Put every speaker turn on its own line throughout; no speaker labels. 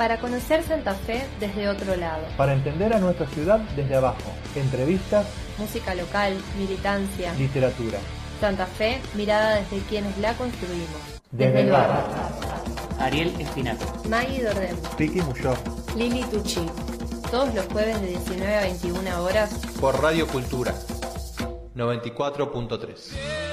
para conocer Santa Fe desde otro lado.
Para entender a nuestra ciudad desde abajo. Entrevistas,
música local, militancia,
literatura.
Santa Fe mirada desde quienes la construimos.
Desde, el barrio.
Ariel Espinato.
Maggie Dordem.
Ricky Muyo.
Lili Tucci. Todos los jueves de 19 a 21 horas.
Por Radio Cultura 94.3.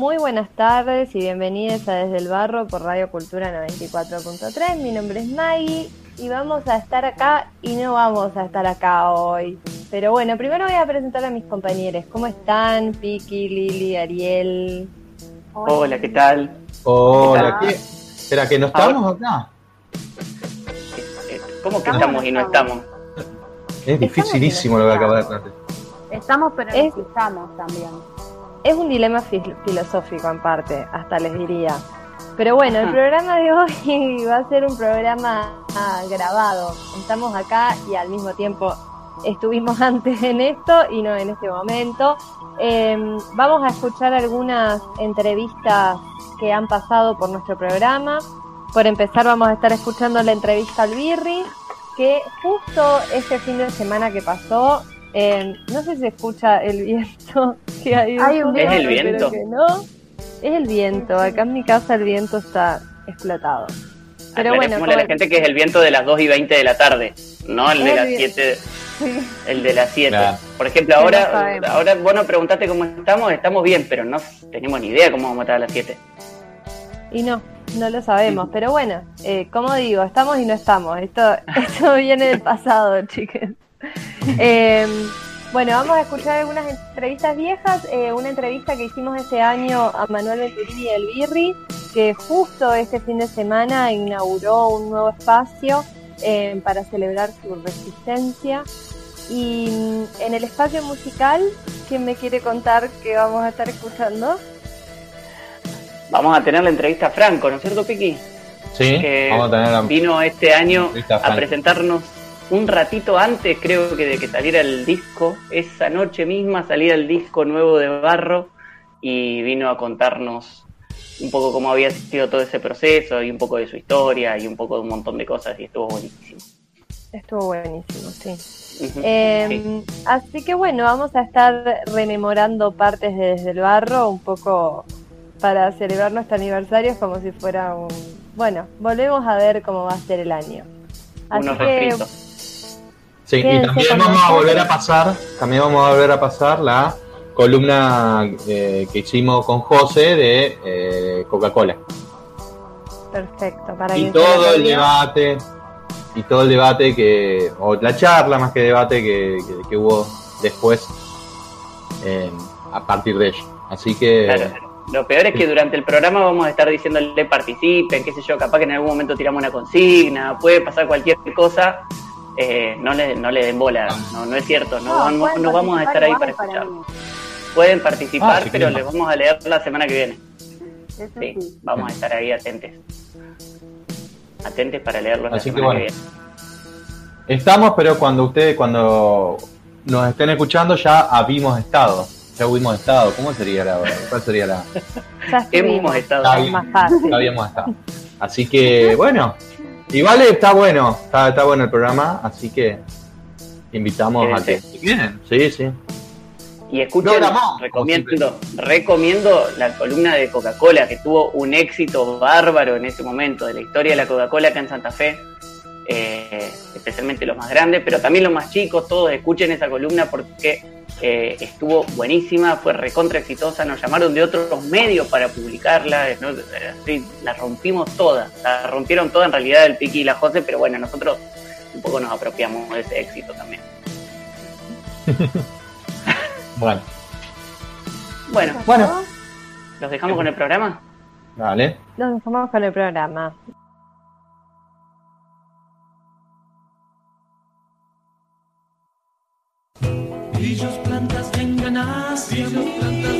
Muy buenas tardes y bienvenidos a Desde el Barro por Radio Cultura 94.3. Mi nombre es Maggie y vamos a estar acá y no vamos a estar acá hoy. Pero bueno, primero voy a presentar a mis compañeros. ¿Cómo están? Piki, Lili, Ariel.
Hola, ¿qué tal?
Hola, ¿qué? Espera, que no estamos acá.
Eh, ¿Cómo que estamos y no estamos?
Es dificilísimo lo que acaba de hacer.
Estamos, pero
Es-
necesitamos también.
Es un dilema fil- filosófico en parte, hasta les diría. Pero bueno, el programa de hoy va a ser un programa ah, grabado. Estamos acá y al mismo tiempo estuvimos antes en esto y no en este momento. Eh, vamos a escuchar algunas entrevistas que han pasado por nuestro programa. Por empezar vamos a estar escuchando la entrevista al Birri, que justo este fin de semana que pasó, eh, no sé si se escucha el viento que hay.
un
fondo,
¿Es el viento?
que no. Es el viento, acá en mi casa el viento está explotado. Pero bueno,
a la gente que es el viento de las 2 y 20 de la tarde, no el de
El
las
vi-
7,
sí.
el de las 7.
Claro.
Por ejemplo, ahora, ahora vos nos preguntaste cómo estamos, estamos bien, pero no tenemos ni idea cómo vamos a estar a las 7.
Y no, no lo sabemos. Pero bueno, eh, como digo, estamos y no estamos. Esto, esto viene del pasado, chicas. Eh, bueno, vamos a escuchar algunas entrevistas viejas. Eh, una entrevista que hicimos este año a Manuel Venturini y el Birri, que justo este fin de semana inauguró un nuevo espacio eh, para celebrar su resistencia. Y mm, en el espacio musical, ¿quién me quiere contar qué vamos a estar escuchando?
Vamos a tener la entrevista a Franco, ¿no es cierto, Piqui?
Sí,
que
vamos a tener la
vino este año
a
presentarnos un ratito antes, creo que de que saliera el disco. Esa noche misma salía el disco nuevo de Barro y vino a contarnos un poco cómo había sido todo ese proceso y un poco de su historia y un poco de un montón de cosas y estuvo buenísimo.
Estuvo buenísimo, sí. Eh,
sí.
Así que bueno, vamos a estar rememorando partes de Desde el Barro, un poco para celebrar nuestro aniversario, como si fuera un... Bueno, volvemos a ver cómo va a ser el año. Así
Unos
que
refritos.
Sí, y también vamos a volver a pasar, también vamos a volver a pasar la columna eh, que hicimos con José de eh, Coca-Cola.
perfecto, para
Y
que
todo el debate, y todo el debate que, o la charla más que debate que, que- que hubo después eh, a partir de ello. Así que
Claro. Lo peor es que durante el programa vamos a estar diciéndole participen, qué sé yo, capaz que en algún momento tiramos una consigna, puede pasar cualquier cosa, eh, no, le, no le den bola, no, no es cierto, no, no, no vamos a estar ahí para
igual
escuchar.
mí.
Pueden participar,
Ah, sí,
pero les vamos a leer la semana que viene.
Eso
Sí,
sí.
vamos a estar ahí atentes. Atentes para leerlos la
Así que
semana que,
bueno.
viene.
estamos, pero cuando ustedes, cuando nos estén escuchando, ya habimos estado. Ya hubimos estado. ¿Cómo sería la ¿Cuál sería la?
Hemos estado
Está
es
bien.
más fácil.
Ya habíamos estado. Así que, bueno. Igual está bueno. Está, está bueno el programa. Así que invitamos a que. Quieren. Sí, sí.
Y escuchen,
como
recomiendo, recomiendo la columna de Coca-Cola, que tuvo un éxito bárbaro en ese momento, de la historia de la Coca-Cola acá en Santa Fe, eh, especialmente los más grandes, pero también los más chicos, todos escuchen esa columna porque eh, estuvo buenísima, fue recontra exitosa, nos llamaron de otros medios para publicarla, ¿no? Así, la rompimos toda, la rompieron toda en realidad el Piqui y la José, pero bueno, nosotros un poco nos apropiamos de ese éxito también.
Bueno,
Bueno,
bueno.
¿los dejamos con el programa?
Dale.
Nos dejamos con el programa.
Ellos plantas vengan hacia mí,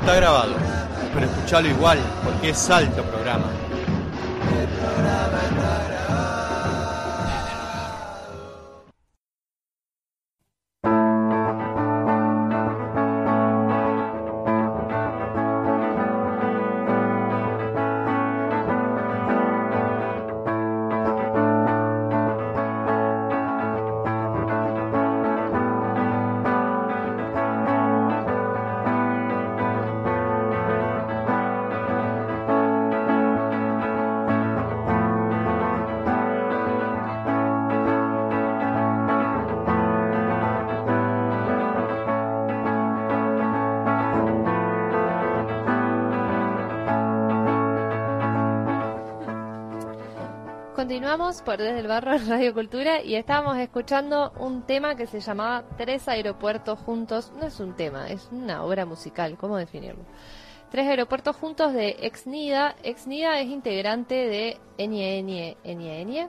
Está grabado, pero escuchalo igual porque es alto programa.
Continuamos por Desde el Barro Radio Cultura y estábamos escuchando un tema que se llamaba Tres aeropuertos juntos. No es un tema, es una obra musical, ¿cómo definirlo? Tres aeropuertos juntos de Exnida. Exnida es integrante de Enie Enie Enie Enie.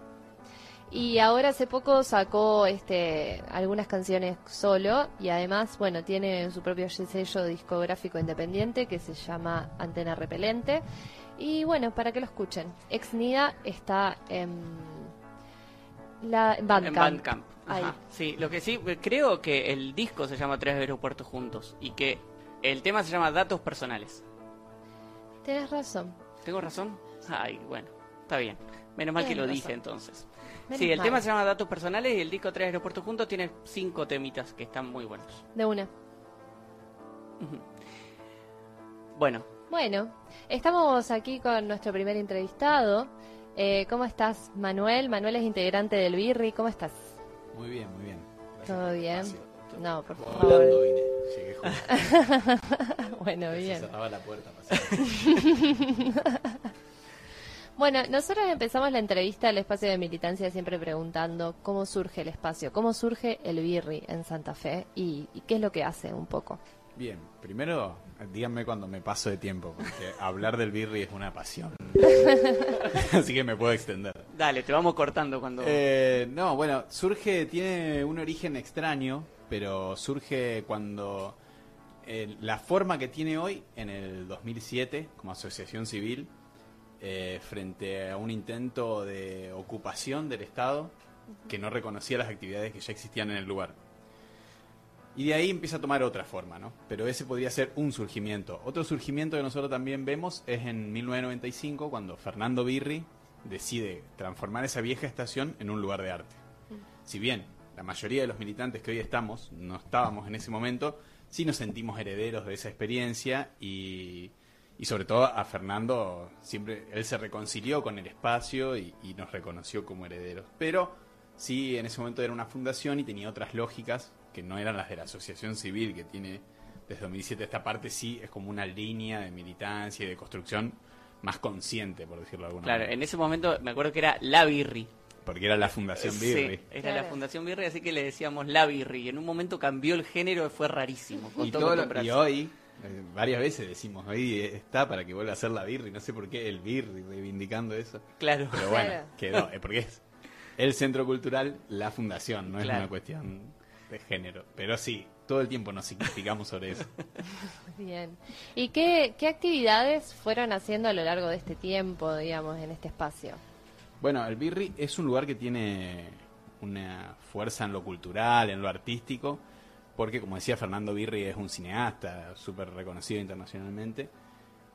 Y ahora hace poco sacó este algunas canciones solo y además, bueno, tiene su propio sello discográfico independiente que se llama Antena Repelente. Y bueno, para que lo escuchen. Exnida está en la Bandcamp.
En Bandcamp. Ajá. Sí, lo que sí, creo que el disco se llama Tres Aeropuertos Juntos y que el tema se llama Datos Personales.
Tienes razón.
¿Tengo razón? Ay, bueno, está bien. Menos mal que lo dije
razón.
entonces.
Menos
sí, el
mal.
tema se llama Datos Personales y el disco Tres Aeropuertos Juntos tiene cinco temitas que están muy buenos.
De una.
Bueno,
Bueno, estamos aquí con nuestro primer entrevistado. Eh, ¿Cómo estás, Manuel? Manuel es integrante del Birri. ¿Cómo estás?
Muy bien, muy bien. Gracias
¿Todo bien? No, por favor.
Volando vine. Llegué
bueno,
Se
bien.
cerraba la puerta.
Bueno, nosotros empezamos la entrevista al espacio de militancia siempre preguntando cómo surge el espacio, cómo surge el Birri en Santa Fe y, y qué es lo que hace un poco.
Bien, primero díganme cuando me paso de tiempo, porque hablar del birri es una pasión. Así que me puedo extender.
dale, te vamos cortando cuando...
Eh, no, bueno, surge, tiene un origen extraño, pero surge cuando eh, la forma que tiene hoy, en el 2007, como asociación civil, eh, frente a un intento de ocupación del Estado que no reconocía las actividades que ya existían en el lugar. Y de ahí empieza a tomar otra forma, ¿no? Pero ese podría ser un surgimiento. Otro surgimiento que nosotros también vemos es en 1995, cuando Fernando Birri decide transformar esa vieja estación en un lugar de arte. Si bien la mayoría de los militantes que hoy estamos no estábamos en ese momento, sí nos sentimos herederos de esa experiencia y, y sobre todo a Fernando siempre él se reconcilió con el espacio y, y nos reconoció como herederos. Pero sí en ese momento era una fundación y tenía otras lógicas que no eran las de la asociación civil que tiene desde 2007 esta parte sí es como una línea de militancia y de construcción más consciente por decirlo de alguna
Claro,
manera
en ese momento me acuerdo que era La Birri.
porque era la fundación Birri
Sí, era la
Claro.
Fundación Birri, así que le decíamos La Birri. Y en un momento cambió el género y fue rarísimo.
y,
costó
todo lo-
acostumbrarse.
y hoy eh, varias veces decimos hoy está para que vuelva a ser la Birri no sé por qué el Birri reivindicando eso
Claro.
pero bueno
Claro.
quedó eh, porque es el centro cultural la fundación no es
Claro.
una cuestión de género pero sí todo el tiempo nos significamos sobre eso
Bien. ¿Y qué, qué actividades fueron haciendo a lo largo de este tiempo, digamos, en este espacio?
Bueno, el Birri es un lugar que tiene una fuerza en lo cultural, en lo artístico, porque como decía Fernando Birri es un cineasta súper reconocido internacionalmente,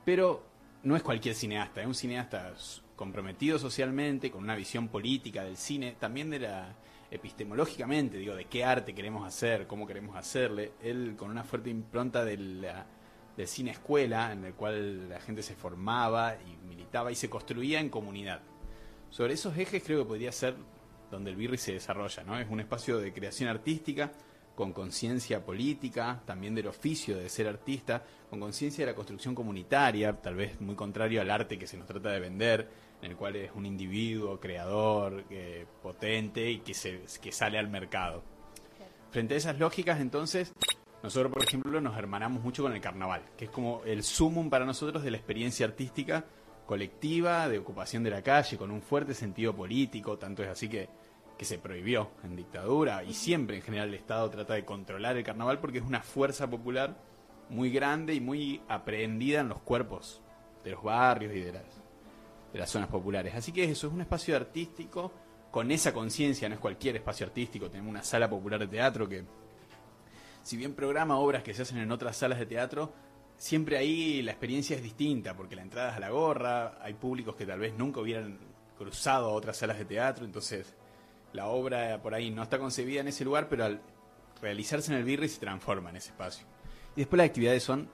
pero no es cualquier cineasta, es un cineasta comprometido socialmente, con una visión política del cine, también de la epistemológicamente, digo, de qué arte queremos hacer, cómo queremos hacerle, él con una fuerte impronta del cine escuela, en el cual la gente se formaba y militaba y se construía en comunidad. Sobre esos ejes creo que podría ser donde el Birri se desarrolla, ¿no? Es un espacio de creación artística, con conciencia política, también del oficio de ser artista, con conciencia de la construcción comunitaria, tal vez muy contrario al arte que se nos trata de vender, en el cual es un individuo creador, eh, potente y que, se, que sale al mercado. Frente a esas lógicas, entonces, nosotros, por ejemplo, nos hermanamos mucho con el carnaval, que es como el sumum para nosotros de la experiencia artística colectiva, de ocupación de la calle, con un fuerte sentido político, tanto es así que que se prohibió en dictadura y siempre en general el Estado trata de controlar el carnaval porque es una fuerza popular muy grande y muy aprehendida en los cuerpos de los barrios y de las, de las zonas populares. Así que eso es un espacio artístico con esa conciencia, no es cualquier espacio artístico, tenemos una sala popular de teatro que si bien programa obras que se hacen en otras salas de teatro, siempre ahí la experiencia es distinta, porque la entrada es a la gorra, hay públicos que tal vez nunca hubieran cruzado a otras salas de teatro, entonces la obra por ahí no está concebida en ese lugar, pero al realizarse en el Birri se transforma en ese espacio. Y después las actividades son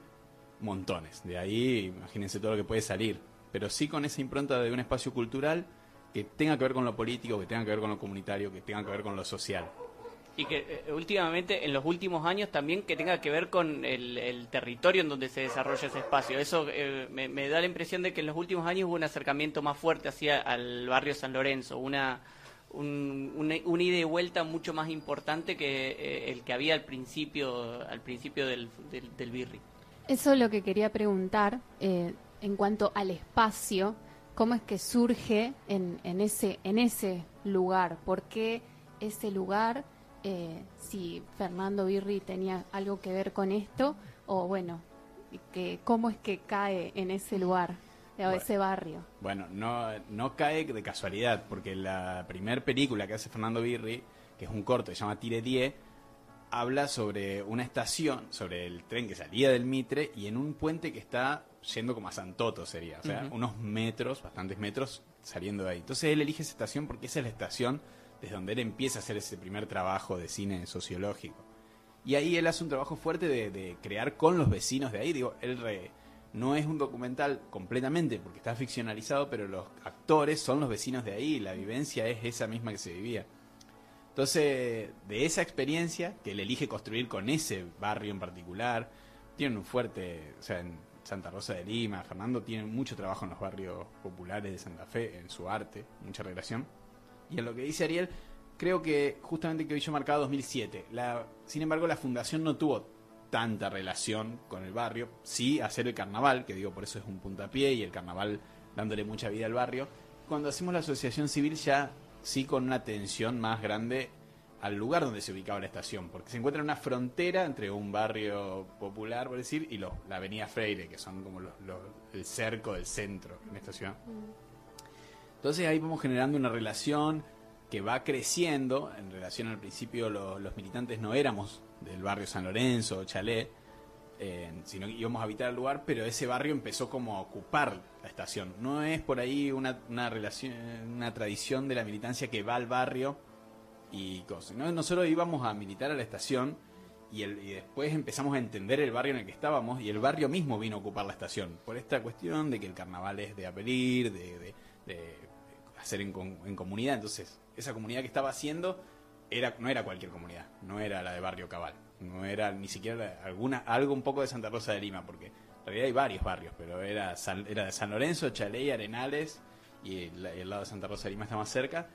montones. De ahí, imagínense todo lo que puede salir. Pero sí con esa impronta de un espacio cultural que tenga que ver con lo político, que tenga que ver con lo comunitario, que tenga que ver con lo social.
Y que eh, últimamente, en los últimos años también, que tenga que ver con el, territorio en donde se desarrolla ese espacio. Eso eh, me, me, da la impresión de que en los últimos años hubo un acercamiento más fuerte hacia el barrio San Lorenzo, una un, una, ida y vuelta mucho más importante que eh, el que había al principio, al principio del, del, Birri.
Eso es lo que quería preguntar eh, en cuanto al espacio, cómo es que surge en, en, ese, en ese lugar, por qué ese lugar, eh, si Fernando Birri tenía algo que ver con esto, o bueno, cómo es que cae en ese lugar de ese barrio.
Bueno, no, no cae de casualidad, porque la primer película que hace Fernando Birri, que es un corto, se llama Tire Die, habla sobre una estación, sobre el tren que salía del Mitre y en un puente que está yendo como a Santoto sería, o sea, unos metros, bastantes metros saliendo de ahí. Entonces él elige esa estación porque esa es la estación desde donde él empieza a hacer ese primer trabajo de cine sociológico. Y ahí él hace un trabajo fuerte de, de crear con los vecinos de ahí, digo, él re, no es un documental completamente porque está ficcionalizado, pero los actores son los vecinos de ahí, la vivencia es esa misma que se vivía. Entonces, de esa experiencia que él elige construir con ese barrio en particular, tiene un fuerte, o sea, en Santa Rosa de Lima, Fernando tiene mucho trabajo en los barrios populares de Santa Fe, en su arte, mucha relación. Y en lo que dice Ariel, creo que justamente que hoy yo marcado 2007. La, sin embargo, la fundación no tuvo tanta relación con el barrio. Sí, hacer el carnaval, que digo por eso es un puntapié y el carnaval dándole mucha vida al barrio. Cuando hacemos la asociación civil ya sí con una atención más grande al lugar donde se ubicaba la estación, porque se encuentra en una frontera entre un barrio popular, por decir, y la avenida Freire, que son como el cerco del centro en esta ciudad. Entonces ahí vamos generando una relación que va creciendo, en relación al principio los militantes no éramos del barrio San Lorenzo, Chalet, eh, sino que íbamos a habitar el lugar, pero ese barrio empezó como a ocupar la estación. No es por ahí una, una relación, una tradición de la militancia que va al barrio y cosas. ¿no? Nosotros íbamos a militar a la estación y, el, y, después empezamos a entender el barrio en el que estábamos y el barrio mismo vino a ocupar la estación. Por esta cuestión de que el carnaval es de apelir, de, de, hacer en, en comunidad. Entonces, esa comunidad que estaba haciendo no era cualquier comunidad, no era la de Barrio Cabal, no era ni siquiera alguna, algo un poco de Santa Rosa de Lima, porque en realidad hay varios barrios, pero era, era de San Lorenzo, Chaley, Arenales y el, lado de Santa Rosa de Lima está más cerca,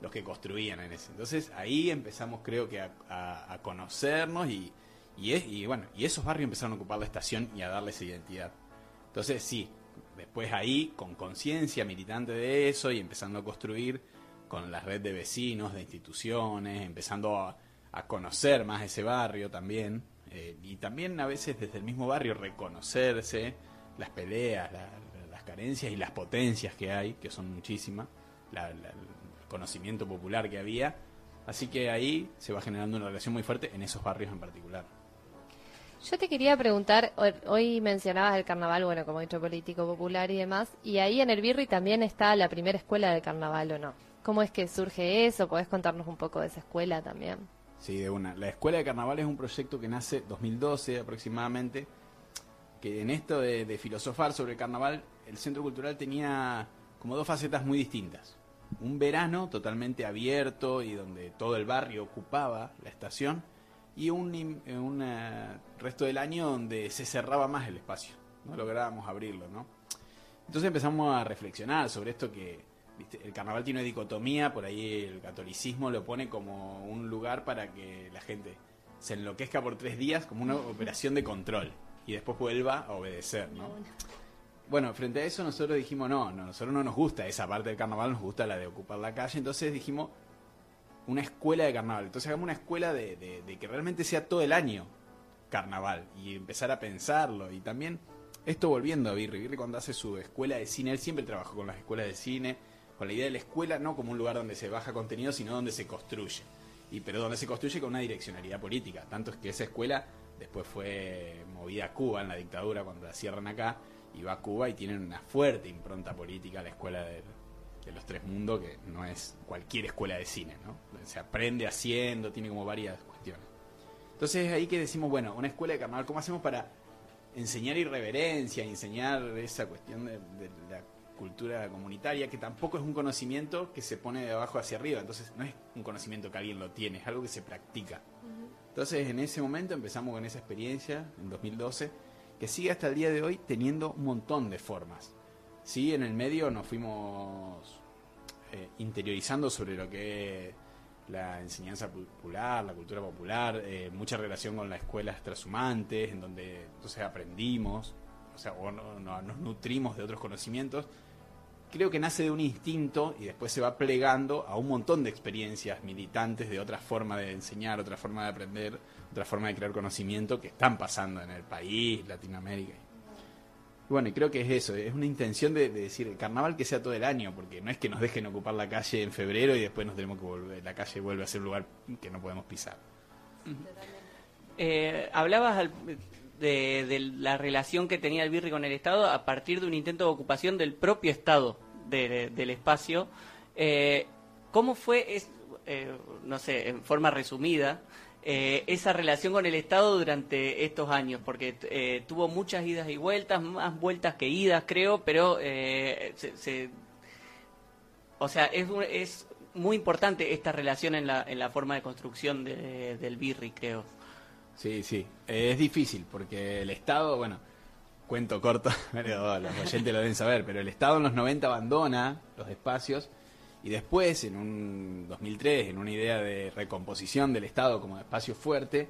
los que construían en ese. Entonces ahí empezamos creo que a, conocernos y bueno, y esos barrios empezaron a ocupar la estación y a darle esa identidad. Entonces sí, después ahí, con conciencia militante de eso y empezando a construir, con la red de vecinos, de instituciones, empezando a, conocer más ese barrio también, eh, y también a veces desde el mismo barrio reconocerse las peleas, las carencias y las potencias que hay, que son muchísimas, el conocimiento popular que había, así que ahí se va generando una relación muy fuerte en esos barrios en particular.
Yo te quería preguntar, hoy mencionabas el carnaval, bueno, como dicho, político, popular y demás, y ahí en el Birri también está la primera escuela del carnaval, ¿o no? ¿Cómo es que surge eso? ¿Podés contarnos un poco de esa escuela también?
Sí, de una. La Escuela de Carnaval es un proyecto que nace 2012 aproximadamente, que en esto de, filosofar sobre el carnaval, el Centro Cultural tenía como dos facetas muy distintas. un verano totalmente abierto y donde todo el barrio ocupaba la estación y un, eh, eh, resto del año donde se cerraba más el espacio, no lográbamos abrirlo, ¿no? Entonces empezamos a reflexionar sobre esto que ¿viste? el carnaval tiene una dicotomía, por ahí el catolicismo lo pone como un lugar para que la gente se enloquezca por tres días como una operación de control y después vuelva a obedecer, ¿no? Bueno, frente a eso nosotros dijimos, no, no, nosotros no nos gusta esa parte del carnaval, nos gusta la de ocupar la calle, entonces dijimos una escuela de carnaval, entonces hagamos una escuela de, de- de que realmente sea todo el año carnaval y empezar a pensarlo y también esto volviendo a Birri, Birri cuando hace su escuela de cine, él siempre trabajó con las escuelas de cine, con la idea de la escuela no como un lugar donde se baja contenido, sino donde se construye. Y pero donde se construye con una direccionalidad política, tanto es que esa escuela después fue movida a Cuba en la dictadura cuando la cierran acá y va a Cuba y tienen una fuerte impronta política la escuela de los tres mundos que no es cualquier escuela de cine, ¿no? Se aprende haciendo, tiene como varias cuestiones. Entonces es ahí que decimos, bueno, una escuela de carnaval, ¿cómo hacemos para enseñar irreverencia, enseñar esa cuestión de, de la cultura comunitaria, que tampoco es un conocimiento que se pone de abajo hacia arriba, entonces no es un conocimiento que alguien lo tiene, es algo que se practica. Entonces en ese momento empezamos con esa experiencia, en 2012, que sigue hasta el día de hoy teniendo un montón de formas. Sí, en el medio nos fuimos eh, interiorizando sobre lo que es la enseñanza popular, la cultura popular, eh, mucha relación con las escuelas transhumantes, en donde entonces aprendimos, o sea, o no- no- nos nutrimos de otros conocimientos. Creo que nace de un instinto y después se va plegando a un montón de experiencias militantes de otra forma de enseñar, otra forma de aprender, otra forma de crear conocimiento que están pasando en el país, Latinoamérica. Bueno, y creo que es eso, es una intención de, de decir el carnaval que sea todo el año, porque no es que nos dejen ocupar la calle en febrero y después nos tenemos que volver, la calle vuelve a ser un lugar que no podemos pisar.
Eh, hablabas al- de, la relación que tenía el Birri con el Estado a partir de un intento de ocupación del propio Estado de- del espacio. Eh, ¿Cómo fue, es- eh, no sé, en forma resumida, eh, esa relación con el Estado durante estos años? Porque eh, tuvo muchas idas y vueltas, más vueltas que idas, creo, pero eh, se, se- o sea, es, es muy importante esta relación en la, en la forma de construcción de- del Birri, creo.
Sí, sí, es difícil porque el Estado, bueno, cuento corto, los oyentes lo deben saber, pero el Estado en los 90 abandona los espacios y después, en un 2003, en una idea de recomposición del Estado como espacio fuerte,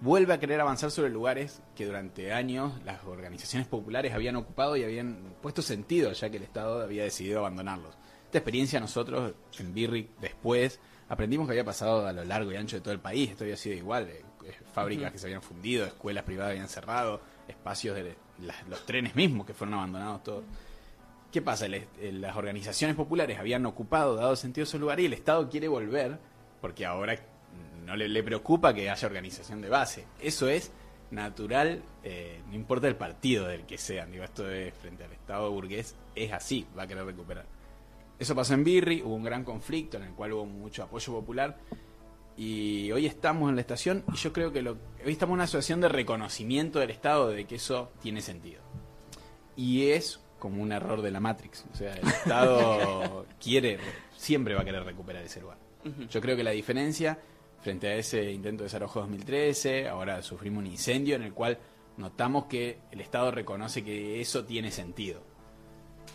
vuelve a querer avanzar sobre lugares que durante años las organizaciones populares habían ocupado y habían puesto sentido, ya que el Estado había decidido abandonarlos. Esta experiencia nosotros en Birri después aprendimos que había pasado a lo largo y ancho de todo el país, esto había sido igual, eh, fábricas
Ujú.
que se habían fundido, escuelas privadas habían cerrado, espacios de las- los trenes mismos que fueron abandonados todos. ¿Qué pasa? El- el- las organizaciones populares habían ocupado, dado sentido a esos lugares y el Estado quiere volver porque ahora no le, le preocupa que haya organización de base. Eso es natural, eh, no importa el partido del que sean. Digo, esto es frente al Estado burgués, es así, va a querer recuperar. Eso pasó en Birri, hubo un gran conflicto en el cual hubo mucho apoyo popular y hoy estamos en la estación y yo creo que lo, hoy estamos en una situación de reconocimiento del Estado de que eso tiene sentido. Y es como un error de la Matrix, o sea, el Estado quiere, siempre va a querer recuperar ese lugar. Yo creo que la diferencia frente a ese intento de desarrollo 2013, ahora sufrimos un incendio en el cual notamos que el Estado reconoce que eso tiene sentido.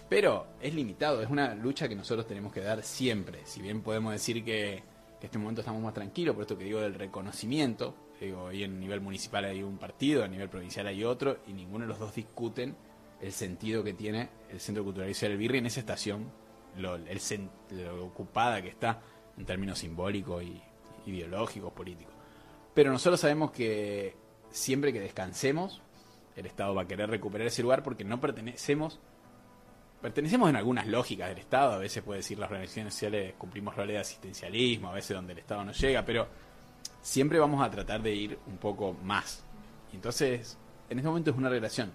Pero es limitado, es una lucha que nosotros tenemos que dar siempre. Si bien podemos decir que, que en este momento estamos más tranquilos, por esto que digo del reconocimiento, digo, hoy en nivel municipal hay un partido, a nivel provincial hay otro, y ninguno de los dos discuten el sentido que tiene el Centro Cultural Isabel del Birri en esa estación, lo, el, lo ocupada que está en términos simbólicos y ideológicos, políticos. Pero nosotros sabemos que siempre que descansemos, el Estado va a querer recuperar ese lugar porque no pertenecemos pertenecemos en algunas lógicas del Estado, a veces puede decir las organizaciones sociales cumplimos roles de asistencialismo, a veces donde el Estado no llega, pero siempre vamos a tratar de ir un poco más. Y entonces, en este momento es una relación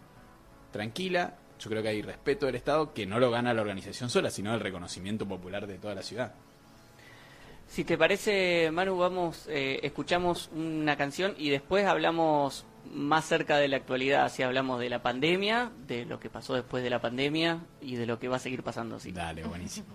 tranquila, yo creo que hay respeto del Estado que no lo gana la organización sola, sino el reconocimiento popular de toda la ciudad.
Si te parece, Manu, vamos, eh, escuchamos una canción y después hablamos más cerca de la actualidad, si hablamos de la pandemia, de lo que pasó después de la pandemia y de lo que va a seguir pasando. Sí.
Dale, buenísimo.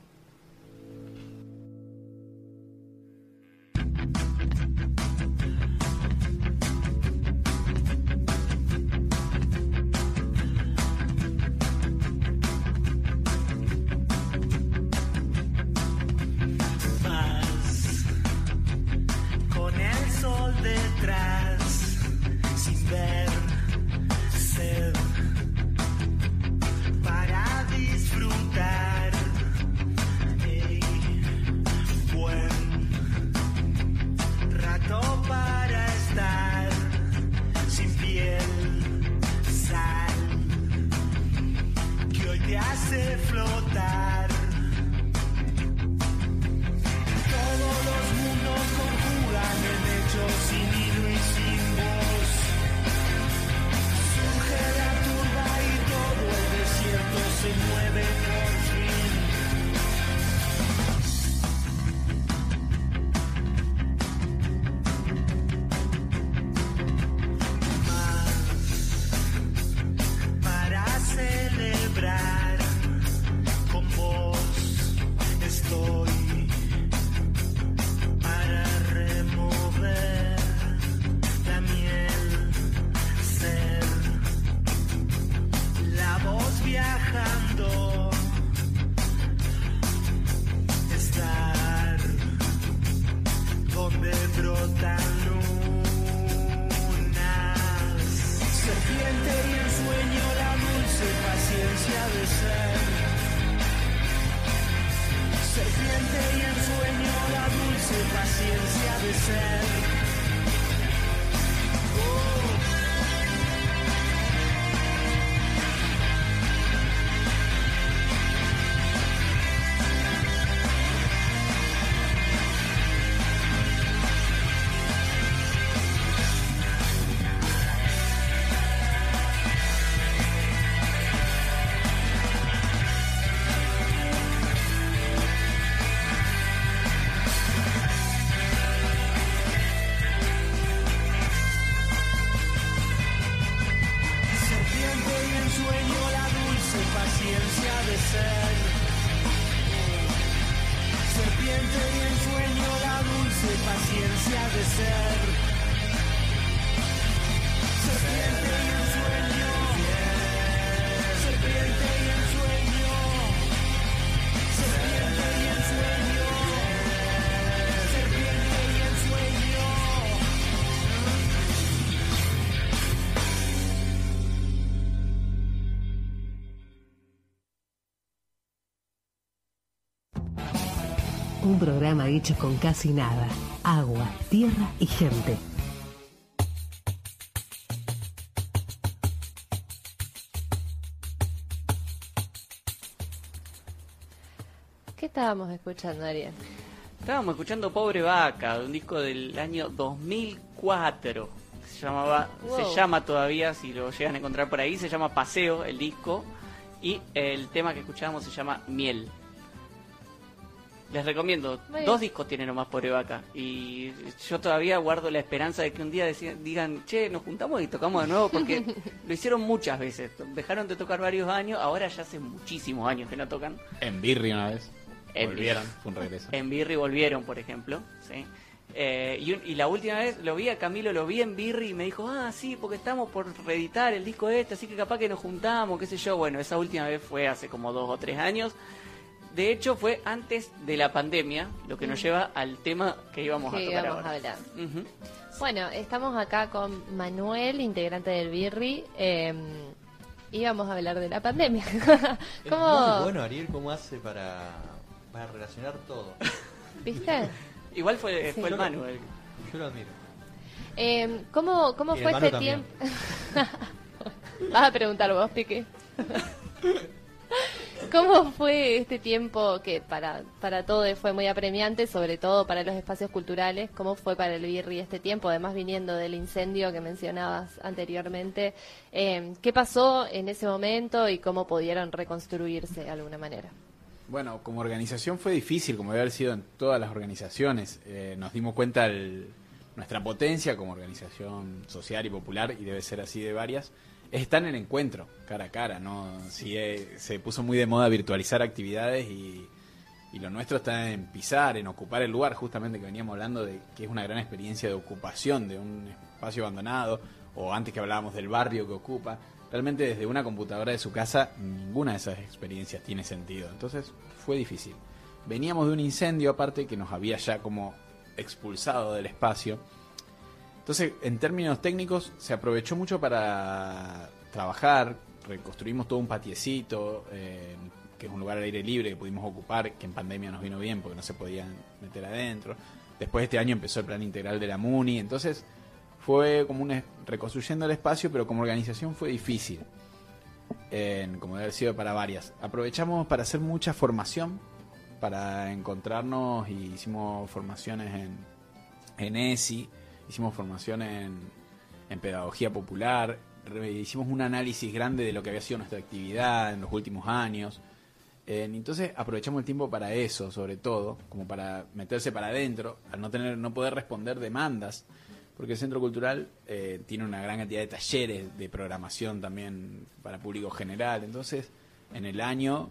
Programa hecho con casi nada. Agua, tierra y gente.
¿Qué estábamos escuchando, Ariel?
Estábamos escuchando Pobre Vaca, de un disco del año 2004. Se llamaba,
Wow.
se llama todavía, si lo llegan a encontrar por ahí, se llama Paseo el disco y el tema que escuchábamos se llama Miel. Les recomiendo,
Muy bien.
dos discos tiene nomás Pobre Vaca y yo todavía guardo la esperanza de que un día deci- digan, che, nos juntamos y tocamos de nuevo porque lo hicieron muchas veces, dejaron de tocar varios años, ahora ya hace muchísimos años que no tocan.
En Birri una vez.
En
Volvieron, fue un regreso.
En Birri volvieron, por ejemplo. ¿sí? Eh, y, un- y la última vez lo vi a Camilo, lo vi en Birri y me dijo, ah, sí, porque estamos por reeditar el disco este, así que capaz que nos juntamos, qué sé yo. Bueno, esa última vez fue hace como dos o tres años. De hecho, fue antes de la pandemia, lo que nos lleva al tema que íbamos a tocar
íbamos a
ahora.
hablar. Bueno, estamos acá con Manuel, integrante del Birri. eh, y vamos a hablar de la pandemia. ¿Cómo?
muy bueno, Ariel, cómo hace para, para relacionar todo.
¿Viste?
Igual fue,
Sí.
fue el Manu. el-
Yo lo admiro.
Eh, ¿Cómo, cómo fue este
también.
tiempo? Vas a preguntar vos, Pique. ¿Cómo fue este tiempo que para, para todos fue muy apremiante, sobre todo para los espacios culturales? ¿Cómo fue para el Birri este tiempo? Además, viniendo del incendio que mencionabas anteriormente, eh, ¿qué pasó en ese momento y cómo pudieron reconstruirse de alguna manera?
Bueno, como organización fue difícil, como debe haber sido en todas las organizaciones. Eh, nos dimos cuenta nuestra potencia como organización social y popular, y debe ser así de varias, es estar en encuentro, cara a cara. ¿no? Sí, eh, se puso muy de moda virtualizar actividades y, y lo nuestro está en pisar, en ocupar el lugar, justamente que veníamos hablando de que es una gran experiencia de ocupación de un espacio abandonado, o antes que hablábamos del barrio que ocupa. Realmente desde una computadora de su casa ninguna de esas experiencias tiene sentido. Entonces fue difícil. Veníamos de un incendio aparte que nos había ya como expulsado del espacio. Entonces, en términos técnicos, se aprovechó mucho para trabajar. Reconstruimos todo un patiecito, eh, que es un lugar al aire libre que pudimos ocupar, que en pandemia nos vino bien porque no se podían meter adentro. Después este año empezó el plan integral de la MUNI. Entonces, fue como una reconstruyendo el espacio, pero como organización fue difícil. En- como debe haber sido para varias. Aprovechamos para hacer mucha formación, para encontrarnos y hicimos formaciones en, en ESI, hicimos formación en, en pedagogía popular, hicimos un análisis grande de lo que había sido nuestra actividad en los últimos años. Eh, entonces aprovechamos el tiempo para eso, sobre todo, como para meterse para adentro, al no tener, no poder responder demandas, porque el Centro Cultural eh, tiene una gran cantidad de talleres de programación también para público general, entonces en el año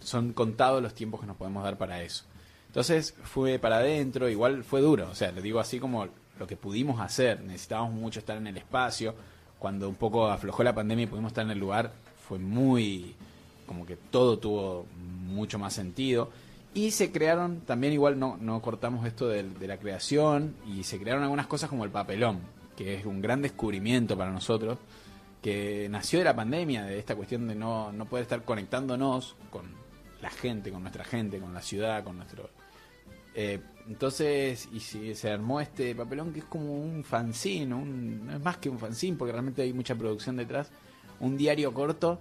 son contados los tiempos que nos podemos dar para eso. Entonces fue para adentro, igual fue duro, o sea, lo digo así como lo que pudimos hacer, necesitábamos mucho estar en el espacio, cuando un poco aflojó la pandemia y pudimos estar en el lugar, fue muy, como que todo tuvo mucho más sentido. Y se crearon, también igual no, no cortamos esto de, la creación, y se crearon algunas cosas como el papelón, que es un gran descubrimiento para nosotros, que nació de la pandemia, de esta cuestión de no, no poder estar conectándonos con la gente, con nuestra gente, con la ciudad, con nuestro... Eh, entonces, y si se armó este papelón que es como un fanzine, un, no es más que un fanzine, porque realmente hay mucha producción detrás, un diario corto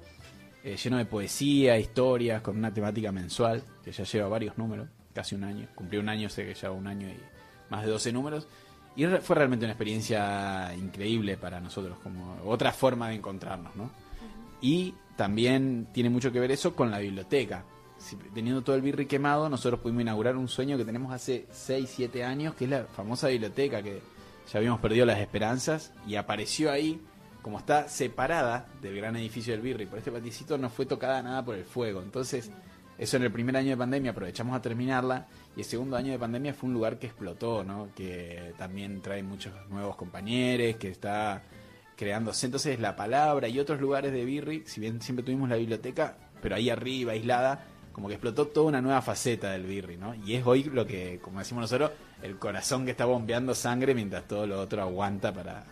eh, lleno de poesía, historias, con una temática mensual, que ya lleva varios números, casi un año, cumplió un año, sé que lleva un año y más de 12 números, y re- fue realmente una experiencia increíble para nosotros, como otra forma de encontrarnos, ¿no? Y también tiene mucho que ver eso con la biblioteca. Teniendo todo el birri quemado, nosotros pudimos inaugurar un sueño que tenemos hace 6, 7 años, que es la famosa biblioteca, que ya habíamos perdido las esperanzas, y apareció ahí, como está separada del gran edificio del birri, por este paticito no fue tocada nada por el fuego. Entonces, eso en el primer año de pandemia aprovechamos a terminarla, y el segundo año de pandemia fue un lugar que explotó, ¿no? Que también trae muchos nuevos compañeros, que está creándose. Entonces la palabra y otros lugares de Birri, si bien siempre tuvimos la biblioteca, pero ahí arriba, aislada, como que explotó toda una nueva faceta del Birri, ¿no? Y es hoy lo que, como decimos nosotros, el corazón que está bombeando sangre mientras todo lo otro aguanta para,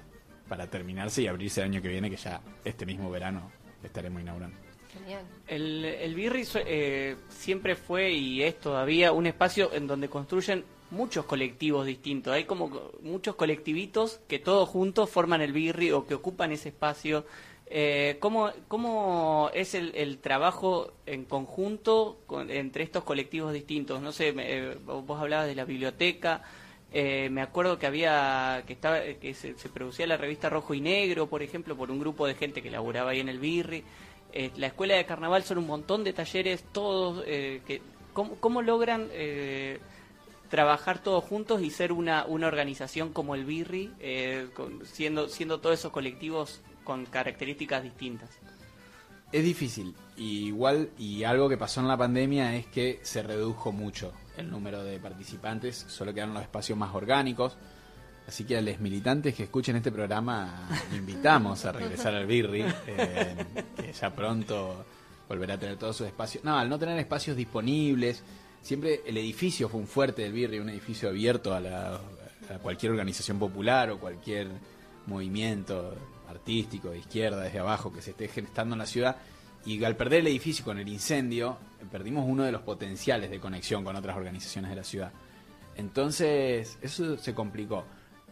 para terminarse y abrirse el año que viene, que ya este mismo verano estaremos inaugurando.
Genial.
El, el Birri eh, siempre fue y es todavía un espacio en donde construyen muchos colectivos distintos. Hay como co- muchos colectivitos que todos juntos forman el Birri o que ocupan ese espacio. Eh, ¿cómo, ¿Cómo es el, el trabajo en conjunto con- entre estos colectivos distintos? No sé, me- eh, vos hablabas de la biblioteca. Eh, me acuerdo que había que estaba que se, se producía la revista Rojo y Negro, por ejemplo, por un grupo de gente que laburaba ahí en el Birri. Eh, la escuela de carnaval son un montón de talleres, todos que ¿cómo, cómo logran trabajar todos juntos y ser una, una organización como el Birri, con- siendo siendo todos esos colectivos con características distintas.
Es difícil. Y igual, y algo que pasó en la pandemia es que se redujo mucho el número de participantes, solo quedaron los espacios más orgánicos. Así que a los militantes que escuchen este programa, invitamos a regresar al Birri, eh, que ya pronto volverá a tener todos sus espacios. No, al no tener espacios disponibles, siempre el edificio fue un fuerte del Birri, un edificio abierto a, la- a cualquier organización popular o cualquier movimiento artístico de izquierda desde abajo que se esté gestando en la ciudad. Y al perder el edificio con el incendio, perdimos uno de los potenciales de conexión con otras organizaciones de la ciudad. Entonces, eso se complicó.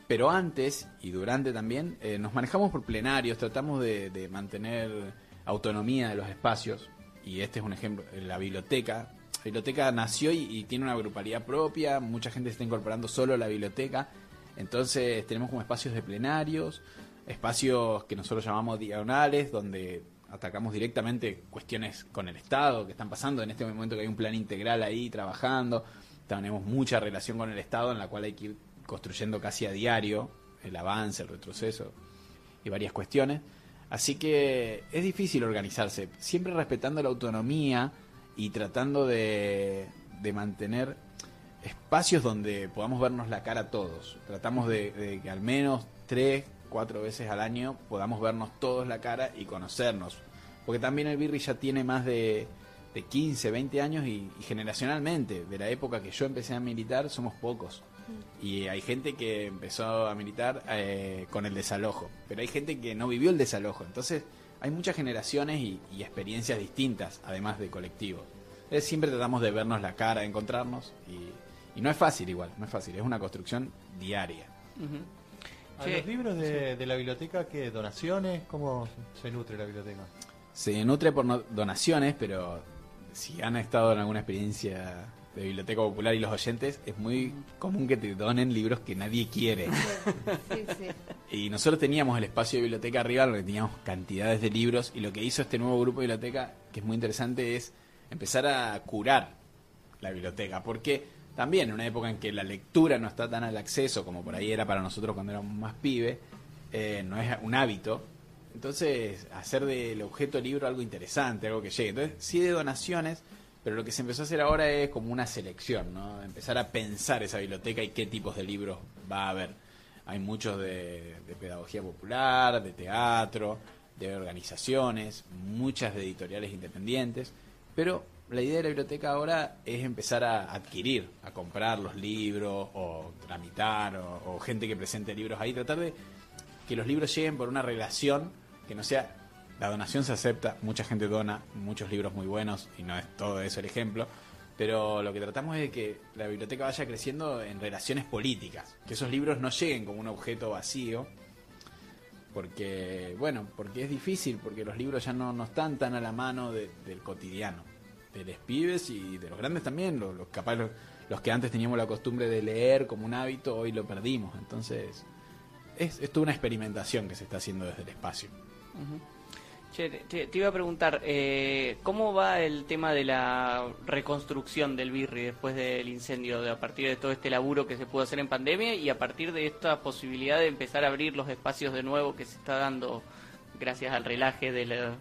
Pero antes y durante también eh, nos manejamos por plenarios, tratamos de, mantener autonomía de los espacios. Y este es un ejemplo, eh, la biblioteca. La biblioteca nació y, y tiene una grupalidad propia, mucha gente se está incorporando solo a la biblioteca. Entonces tenemos como espacios de plenarios, espacios que nosotros llamamos diagonales, donde atacamos directamente cuestiones con el Estado que están pasando en este momento que hay un plan integral ahí trabajando. Tenemos mucha relación con el Estado en la cual hay que ir construyendo casi a diario el avance, el retroceso y varias cuestiones. Así que es difícil organizarse, siempre respetando la autonomía y tratando de, de mantener espacios donde podamos vernos la cara todos. Tratamos de, de que al menos tres, cuatro veces al año podamos vernos todos la cara y conocernos. Porque también el Birri ya tiene más de, de 15, 20 años y, y generacionalmente, de la época que yo empecé a militar, somos pocos. Y hay gente que empezó a militar eh, con el desalojo, pero hay gente que no vivió el desalojo. Entonces hay muchas generaciones y, y experiencias distintas, además de colectivos. Entonces, siempre tratamos de vernos la cara, de encontrarnos y, y no es fácil igual, no es fácil, es una construcción diaria.
¿A
Sí.
los libros de, de la biblioteca qué? ¿Donaciones? ¿Cómo se nutre la biblioteca?
Se nutre por no- donaciones, pero si han estado en alguna experiencia de Biblioteca Popular y los oyentes, es muy común que te donen libros que nadie quiere.
Sí, sí.
Y nosotros teníamos el espacio de biblioteca arriba, donde teníamos cantidades de libros, y lo que hizo este nuevo grupo de biblioteca, que es muy interesante, es empezar a curar la biblioteca, porque también en una época en que la lectura no está tan al acceso como por ahí era para nosotros cuando éramos más pibes, eh, no es un hábito, entonces hacer del objeto libro algo interesante, algo que llegue. Entonces, sí de donaciones, pero lo que se empezó a hacer ahora es como una selección, ¿no? Empezar a pensar esa biblioteca y qué tipos de libros va a haber. Hay muchos de, de pedagogía popular, de teatro, de organizaciones, muchas de editoriales independientes, pero la idea de la biblioteca ahora es empezar a adquirir, a comprar los libros o tramitar o, o gente que presente libros ahí, tratar de que los libros lleguen por una relación que no sea la donación se acepta, mucha gente dona, muchos libros muy buenos y no es todo eso el ejemplo, pero lo que tratamos es de que la biblioteca vaya creciendo en relaciones políticas, que esos libros no lleguen como un objeto vacío, porque bueno, porque es difícil, porque los libros ya no, no están tan a la mano de- del cotidiano, de los pibes y de los grandes también, los, los capaz los, que antes teníamos la costumbre de leer como un hábito, hoy lo perdimos, entonces es, es toda una experimentación que se está haciendo desde el espacio.
Che, te, iba a preguntar, eh, ¿cómo va el tema de la reconstrucción del Birri después del incendio, de, a partir de todo este laburo que se pudo hacer en pandemia y a partir de esta posibilidad de empezar a abrir los espacios de nuevo que se está dando gracias al relaje de la,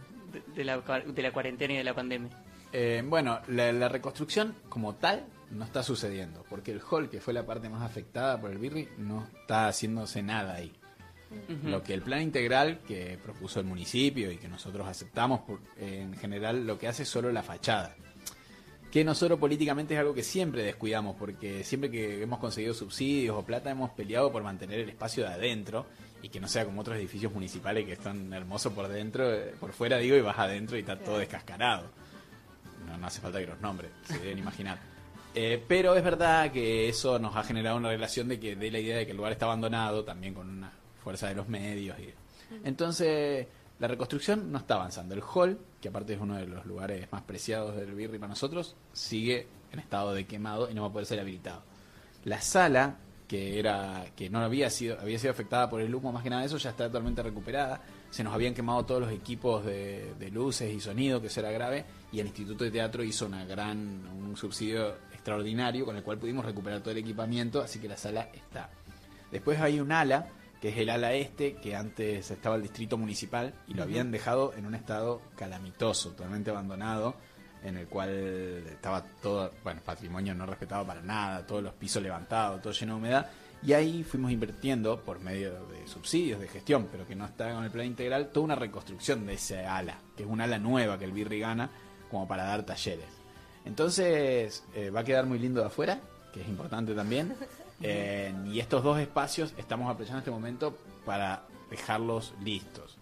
de, la, de la cuarentena y de la pandemia?
Eh, bueno, la, la reconstrucción como tal no está sucediendo, porque el hall, que fue la parte más afectada por el Birri, no está haciéndose nada ahí. Lo que el plan integral que propuso el municipio y que nosotros aceptamos, por- en general lo que hace es solo la fachada. Que nosotros políticamente es algo que siempre descuidamos, porque siempre que hemos conseguido subsidios o plata hemos peleado por mantener el espacio de adentro y que no sea como otros edificios municipales que están hermosos por dentro, eh, por fuera digo, y vas adentro y está todo descascarado. No, hace falta que los nombres, se deben imaginar. Eh, pero es verdad que eso nos ha generado una relación de que de la idea de que el lugar está abandonado, también con una fuerza de los medios. Entonces, la reconstrucción no está avanzando. El hall, que aparte es uno de los lugares más preciados del Birri para nosotros, sigue en estado de quemado y no va a poder ser habilitado. La sala, que era que no había sido había sido afectada por el humo, más que nada eso, ya está totalmente recuperada. Se nos habían quemado todos los equipos de, de luces y sonido, que eso era grave, y el Instituto de Teatro hizo una gran un subsidio extraordinario con el cual pudimos recuperar todo el equipamiento, así que la sala está. Después hay un ala, que es el ala este, que antes estaba el distrito municipal y lo habían dejado en un estado calamitoso, totalmente abandonado, en el cual estaba todo, bueno, patrimonio no respetado para nada, todos los pisos levantados, todo lleno de humedad. Y ahí fuimos invirtiendo por medio de subsidios de gestión, pero que no está con el plan integral, toda una reconstrucción de ese ala, que es un ala nueva que el Birri gana como para dar talleres. Entonces eh, va a quedar muy lindo de afuera, que es importante también. Eh, y estos dos espacios estamos aprovechando este momento para dejarlos listos.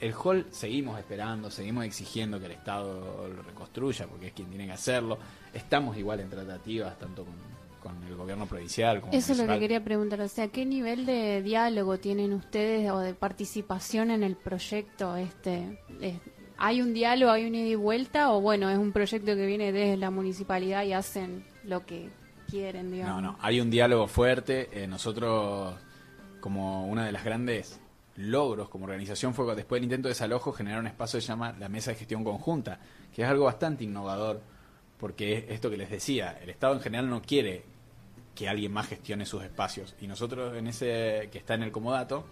El hall seguimos esperando, seguimos exigiendo que el Estado lo reconstruya, porque es quien tiene que hacerlo. Estamos igual en tratativas, tanto con, con el gobierno provincial
Eso es lo que quería preguntar, o sea, ¿qué nivel de diálogo tienen ustedes o de participación en el proyecto? Este, Es- ¿Hay un diálogo, hay un ida y vuelta o bueno, es un proyecto que viene desde la municipalidad y hacen lo que quieren, digamos?
No, no, hay un diálogo fuerte. Eh, nosotros, como una de las grandes logros como organización, fue después del intento de desalojo generar un espacio que se llama la Mesa de Gestión Conjunta, que es algo bastante innovador, porque es esto que les decía, el Estado en general no quiere que alguien más gestione sus espacios. Y nosotros en ese que está en el Comodato,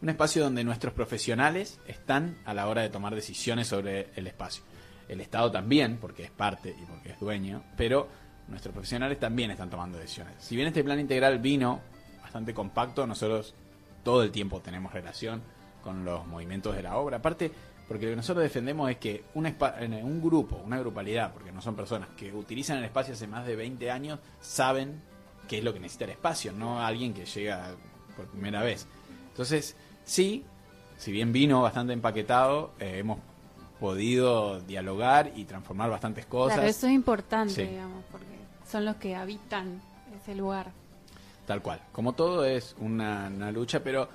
un espacio donde nuestros profesionales están a la hora de tomar decisiones sobre el espacio. El Estado también, porque es parte y porque es dueño, pero nuestros profesionales también están tomando decisiones. Si bien este plan integral vino bastante compacto, nosotros todo el tiempo tenemos relación con los movimientos de la obra. Aparte, porque lo que nosotros defendemos es que un, un grupo, una grupalidad, porque no son personas que utilizan el espacio hace más de 20 años, saben qué es lo que necesita el espacio, no alguien que llega por primera vez. Entonces, sí, si bien vino bastante empaquetado, eh, hemos podido dialogar y transformar bastantes cosas.
Claro, eso es importante,
Sí.
digamos, porque son los que habitan ese lugar.
Tal cual. Como todo es una, una lucha, pero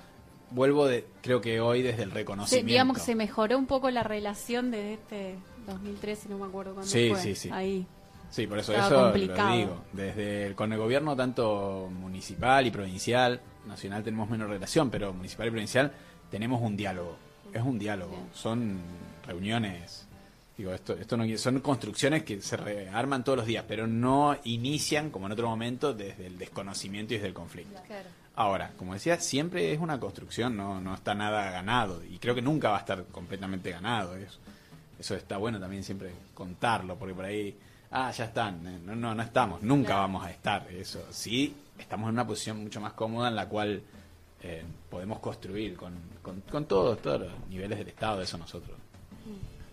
vuelvo de, creo que hoy desde el reconocimiento.
digamos que se mejoró un poco la relación desde este 2013, no me acuerdo cuándo
Sí,
fue.
sí, sí.
Ahí.
Sí, por eso eso
complicado.
lo digo. Desde el- con el gobierno tanto municipal y provincial, nacional tenemos menos relación, pero municipal y provincial tenemos un diálogo. Es un diálogo. Son reuniones. Digo, esto, esto no son construcciones que se rearman todos los días, pero no inician como en otro momento desde el desconocimiento y desde el conflicto. Ahora, como decía, siempre es una construcción, no, no está nada ganado y creo que nunca va a estar completamente ganado. Eso, eso está bueno también siempre contarlo, porque por ahí, ah, ya están, eh, no, no, no estamos, nunca vamos a estar. Eso sí, estamos en una posición mucho más cómoda en la cual eh, podemos construir con, con, con todos, todos los niveles del Estado, eso nosotros.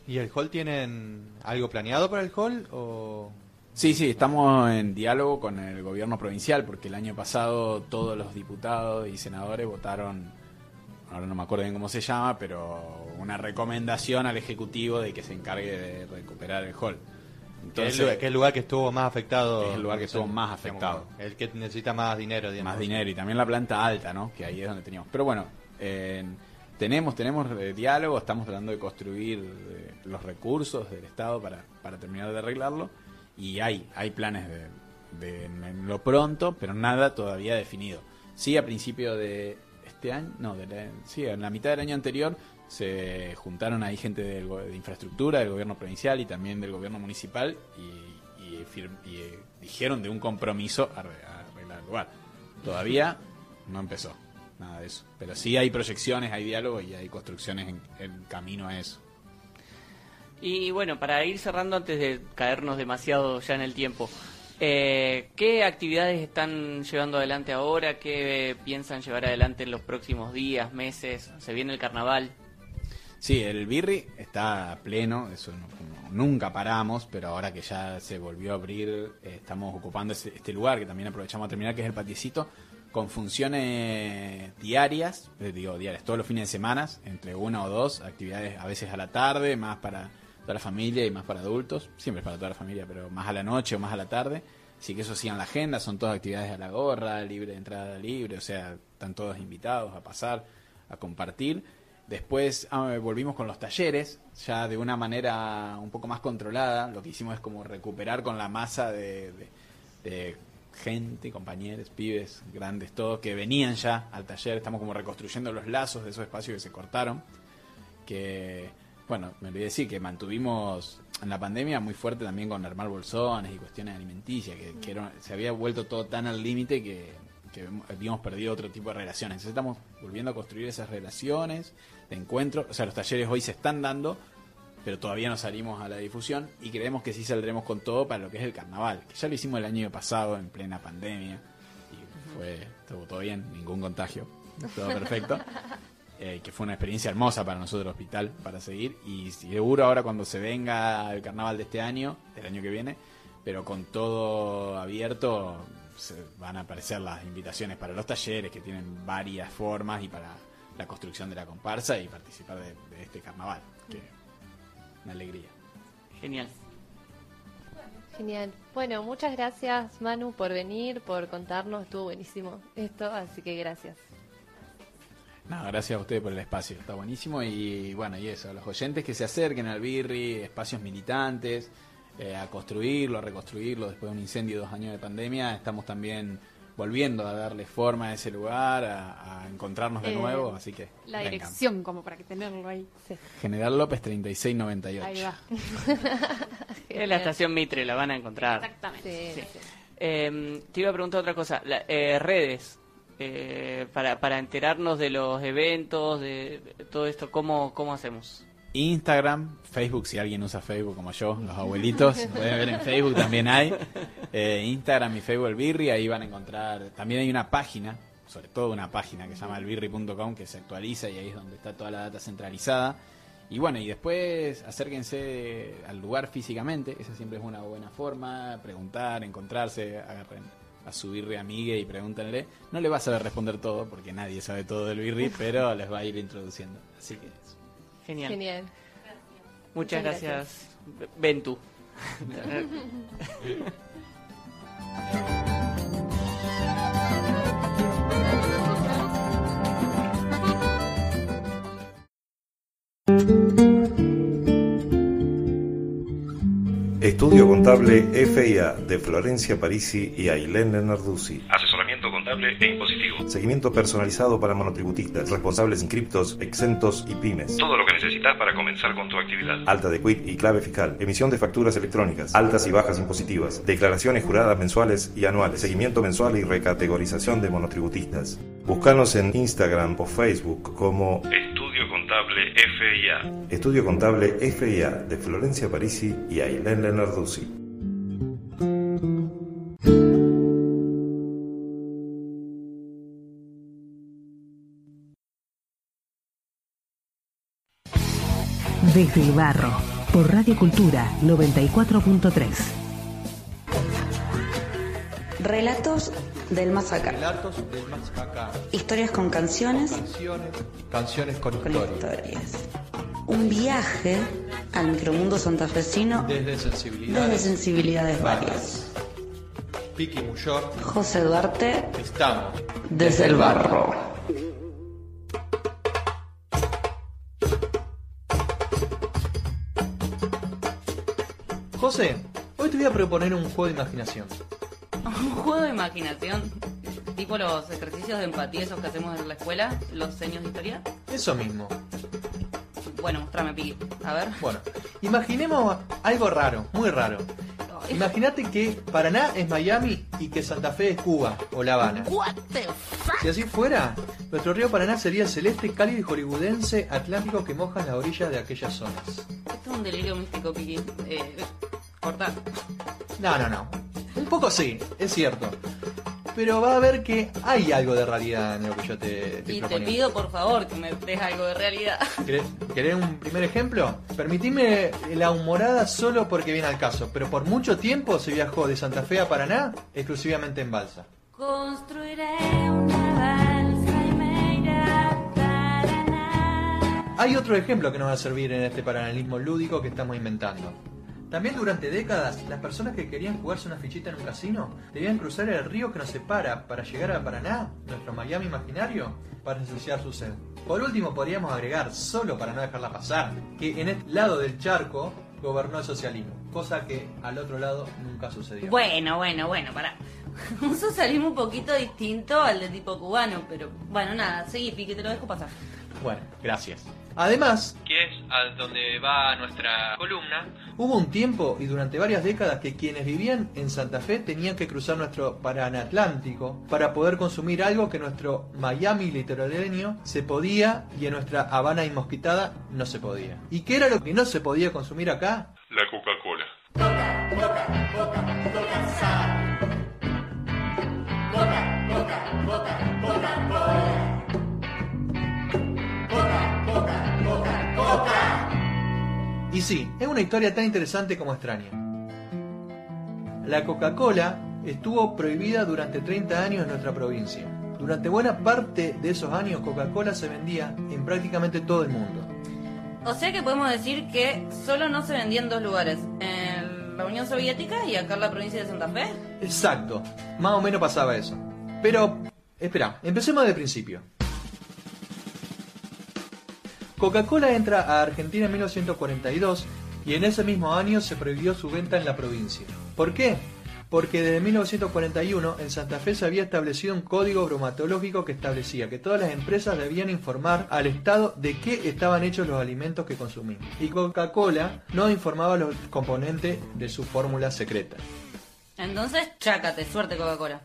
¿Y el hall tienen algo planeado para el hall o
Sí, sí, estamos en diálogo con el gobierno provincial porque el año pasado todos los diputados y senadores votaron, ahora no me acuerdo bien cómo se llama, pero una recomendación al Ejecutivo de que se encargue de recuperar el hall.
que es el lugar- que es el lugar que estuvo más afectado?
Es el lugar que estuvo más afectado.
El que necesita más dinero, digamos.
Más dinero y también la planta alta, ¿no? Que ahí es donde teníamos. Pero bueno, eh, tenemos tenemos eh, diálogo, estamos tratando de construir eh, los recursos del Estado para, para terminar de arreglarlo y hay hay planes de, de en- lo pronto, pero nada todavía definido. Sí, a principio de este año, no, de la- sí, en la mitad del año anterior se juntaron ahí gente de infraestructura, del gobierno provincial y también del gobierno municipal y, y y, eh, dijeron de un compromiso a, arre- a arreglar el lugar. Todavía no empezó nada de eso. Pero sí hay proyecciones, hay diálogo y hay construcciones en camino a eso.
Y bueno, para ir cerrando antes de caernos demasiado ya en el tiempo, eh, ¿qué actividades están llevando adelante ahora? ¿Qué piensan llevar adelante en los próximos días, meses? ¿Se viene el carnaval?
Sí, el Birri está pleno, eso no- nunca paramos, pero ahora que ya se volvió a abrir, eh, estamos ocupando ese- este lugar que también aprovechamos a terminar, que es el patiecito, con funciones diarias, eh, digo diarias, todos los fines de semana, entre una o dos actividades, a veces a la tarde, más para toda la familia y más para adultos, siempre es para toda la familia, pero más a la noche o más a la tarde. Así que eso sí en la agenda, son todas actividades a la gorra, libre de entrada libre, o sea, están todos invitados a pasar, a compartir. Después ah, volvimos con los talleres, ya de una manera un poco más controlada. Lo que hicimos es como recuperar con la masa de, de- gente, compañeros, pibes, grandes, todos, que venían ya al taller. Estamos como reconstruyendo los lazos de esos espacios que se cortaron. Que, bueno, me olvidé decir que mantuvimos en la pandemia muy fuerte también con armar bolsones y cuestiones alimenticias, que, era- se había vuelto todo tan al límite que, que habíamos perdido otro tipo de relaciones. Entonces estamos volviendo a construir esas relaciones de encuentro. O sea, los talleres hoy se están dando, pero todavía no salimos a la difusión y creemos que sí saldremos con todo para lo que es el carnaval, que ya lo hicimos el año pasado en plena pandemia y fue estuvo todo bien, ningún contagio, todo perfecto. Eh, que fue una experiencia hermosa para nosotros hospital para seguir y seguro ahora cuando se venga el carnaval de este año, del año que viene, pero con todo abierto se van a aparecer las invitaciones para los talleres que tienen varias formas y para la construcción de la comparsa y participar de, de este carnaval, que una alegría.
Genial.
Genial. Bueno, muchas gracias Manu por venir, por contarnos. Estuvo buenísimo esto, así que gracias.
No, gracias a ustedes por el espacio, está buenísimo y bueno, y eso, los oyentes que se acerquen al Birri, espacios militantes, eh, a construirlo, a reconstruirlo después de un incendio y dos años de pandemia, estamos también volviendo a darle forma a ese lugar, a, a encontrarnos de
Eh,
nuevo, así que
La
vengan.
dirección, como para que tenerlo ahí.
General López 3698.
Ahí va.
En la estación Mitre la van a encontrar.
Exactamente.
Sí. Eh, te iba a preguntar otra cosa. La- eh, redes, eh, para, para enterarnos de los eventos, de, todo esto, ¿cómo, ¿cómo hacemos?
Instagram, Facebook, si alguien usa Facebook como yo, los abuelitos, pueden ver en Facebook también hay. Eh, Instagram y Facebook el Birri, ahí van a encontrar. También hay una página, sobre todo una página que se llama elbirri.com que se actualiza y ahí es donde está toda la data centralizada. Y bueno, y después acérquense al lugar físicamente, esa siempre es una buena forma, preguntar, encontrarse, agarren a su birri amigue y pregúntenle. No le va a saber responder todo, porque nadie sabe todo del birri, pero les va a ir introduciendo. Así que eso.
Genial.
Genial.
Muchas
Muchas
gracias, Ventu.
Estudio Contable FIA de Florencia Parisi y Ailén Lenarduzzi.
Asesoramiento contable e impositivo.
Seguimiento personalizado para monotributistas, responsables inscriptos, exentos y pymes.
Todo lo que necesitas para comenzar con tu actividad.
Alta de quit y clave fiscal. Emisión de facturas electrónicas. Altas y bajas impositivas. Declaraciones juradas mensuales y anuales. Seguimiento mensual y recategorización de monotributistas. Búscanos en Instagram o Facebook como
Estudio Contable FIA.
Estudio Contable FIA de Florencia Parisi y Ailén Lenarduzzi.
Desde el barro por Radio Cultura 94.3.
Relatos del más acá.
Relatos del.
Historias con canciones.
Canciones, canciones con,
Con
historia.
historias. Un viaje al micromundo santafesino
Desde sensibilidades.
desde sensibilidades varias.
Piqui Muyor.
José Duarte
Estamos.
desde el barro.
José, hoy te voy a proponer un juego de imaginación.
Un juego de imaginación, tipo los ejercicios de empatía esos que hacemos en la escuela, los seños de historia.
Eso mismo.
Bueno, mostrame, Piqui. A ver.
Bueno, imaginemos algo raro, muy raro. Imagínate que Paraná es Miami y que Santa Fe es Cuba o La Habana.
What the fuck?
Si así fuera, nuestro río Paraná sería el celeste, cálido y hollywoodense atlántico que moja la orilla de aquellas zonas.
Esto es un delirio místico, Piqui. Eh, corta.
No, no, no. Un poco sí, es cierto. Pero va a ver que hay algo de realidad en lo que yo te, te
Y te pido, por favor, que me des algo de realidad.
¿Querés, querés un primer ejemplo? Permitime la humorada solo porque viene al caso, pero por mucho tiempo se viajó de Santa Fe a Paraná exclusivamente en balsa.
Construiré una balsa y me iré a Paraná.
Hay otro ejemplo que nos va a servir en este paralelismo lúdico que estamos inventando. También durante décadas, las personas que querían jugarse una fichita en un casino debían cruzar el río que nos separa para llegar a Paraná, nuestro Miami imaginario, para asociar su sed. Por último, podríamos agregar, solo para no dejarla pasar, que en este lado del charco gobernó el socialismo, cosa que al otro lado nunca sucedió.
Bueno, bueno, bueno, pará. Un socialismo un poquito distinto al de tipo cubano, pero bueno, nada, seguí, Piqui, te lo dejo pasar.
Bueno, gracias. Además,
que es a donde va nuestra columna.
Hubo un tiempo y durante varias décadas que quienes vivían en Santa Fe tenían que cruzar nuestro Paranatlántico para poder consumir algo que nuestro Miami litoraleño se podía y en nuestra Habana inmosquitada no se podía. ¿Y qué era lo que no se podía consumir acá?
La Coca-Cola.
Y sí, es una historia tan interesante como extraña. La Coca-Cola estuvo prohibida durante 30 años en nuestra provincia. Durante buena parte de esos años Coca-Cola se vendía en prácticamente todo el mundo.
O sea que podemos decir que solo no se vendía en dos lugares, en la Unión Soviética y acá en la provincia de Santa Fe.
Exacto, más o menos pasaba eso. Pero, espera, empecemos de principio. Coca-Cola entra a Argentina en 1942 y en ese mismo año se prohibió su venta en la provincia. ¿Por qué? Porque desde 1941 en Santa Fe se había establecido un código bromatológico que establecía que todas las empresas debían informar al Estado de qué estaban hechos los alimentos que consumían. Y Coca-Cola no informaba los componentes de su fórmula secreta.
Entonces, chácate, suerte Coca-Cola.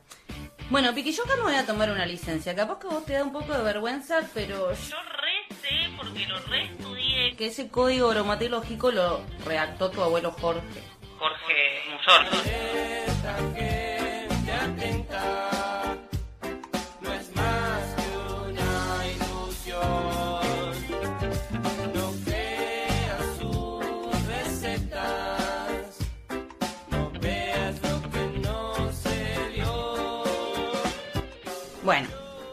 Bueno, Piqui, yo acá me voy a tomar una licencia. Capaz que a vos te da un poco de vergüenza, pero yo re sé, porque lo re estudié, que ese código bromatológico lo redactó tu abuelo Jorge. Jorge Musor. Bueno,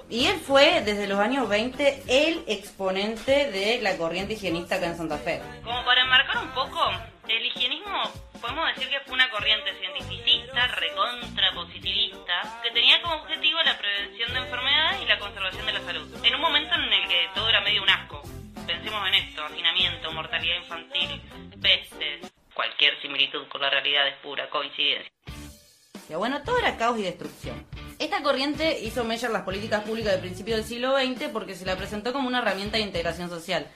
y él fue desde los años 20 el exponente de la corriente higienista acá en Santa Fe.
Como para enmarcar un poco, el higienismo podemos decir que fue una corriente cientificista, recontra positivista, que tenía como objetivo la prevención de enfermedades y la conservación de la salud. En un momento en el que todo era medio un asco. Pensemos en esto, hacinamiento, mortalidad infantil, pestes. Cualquier similitud con la realidad es pura coincidencia.
Y bueno, todo era caos y destrucción. Esta corriente hizo en las políticas públicas del principio del siglo XX porque se la presentó como una herramienta de integración social.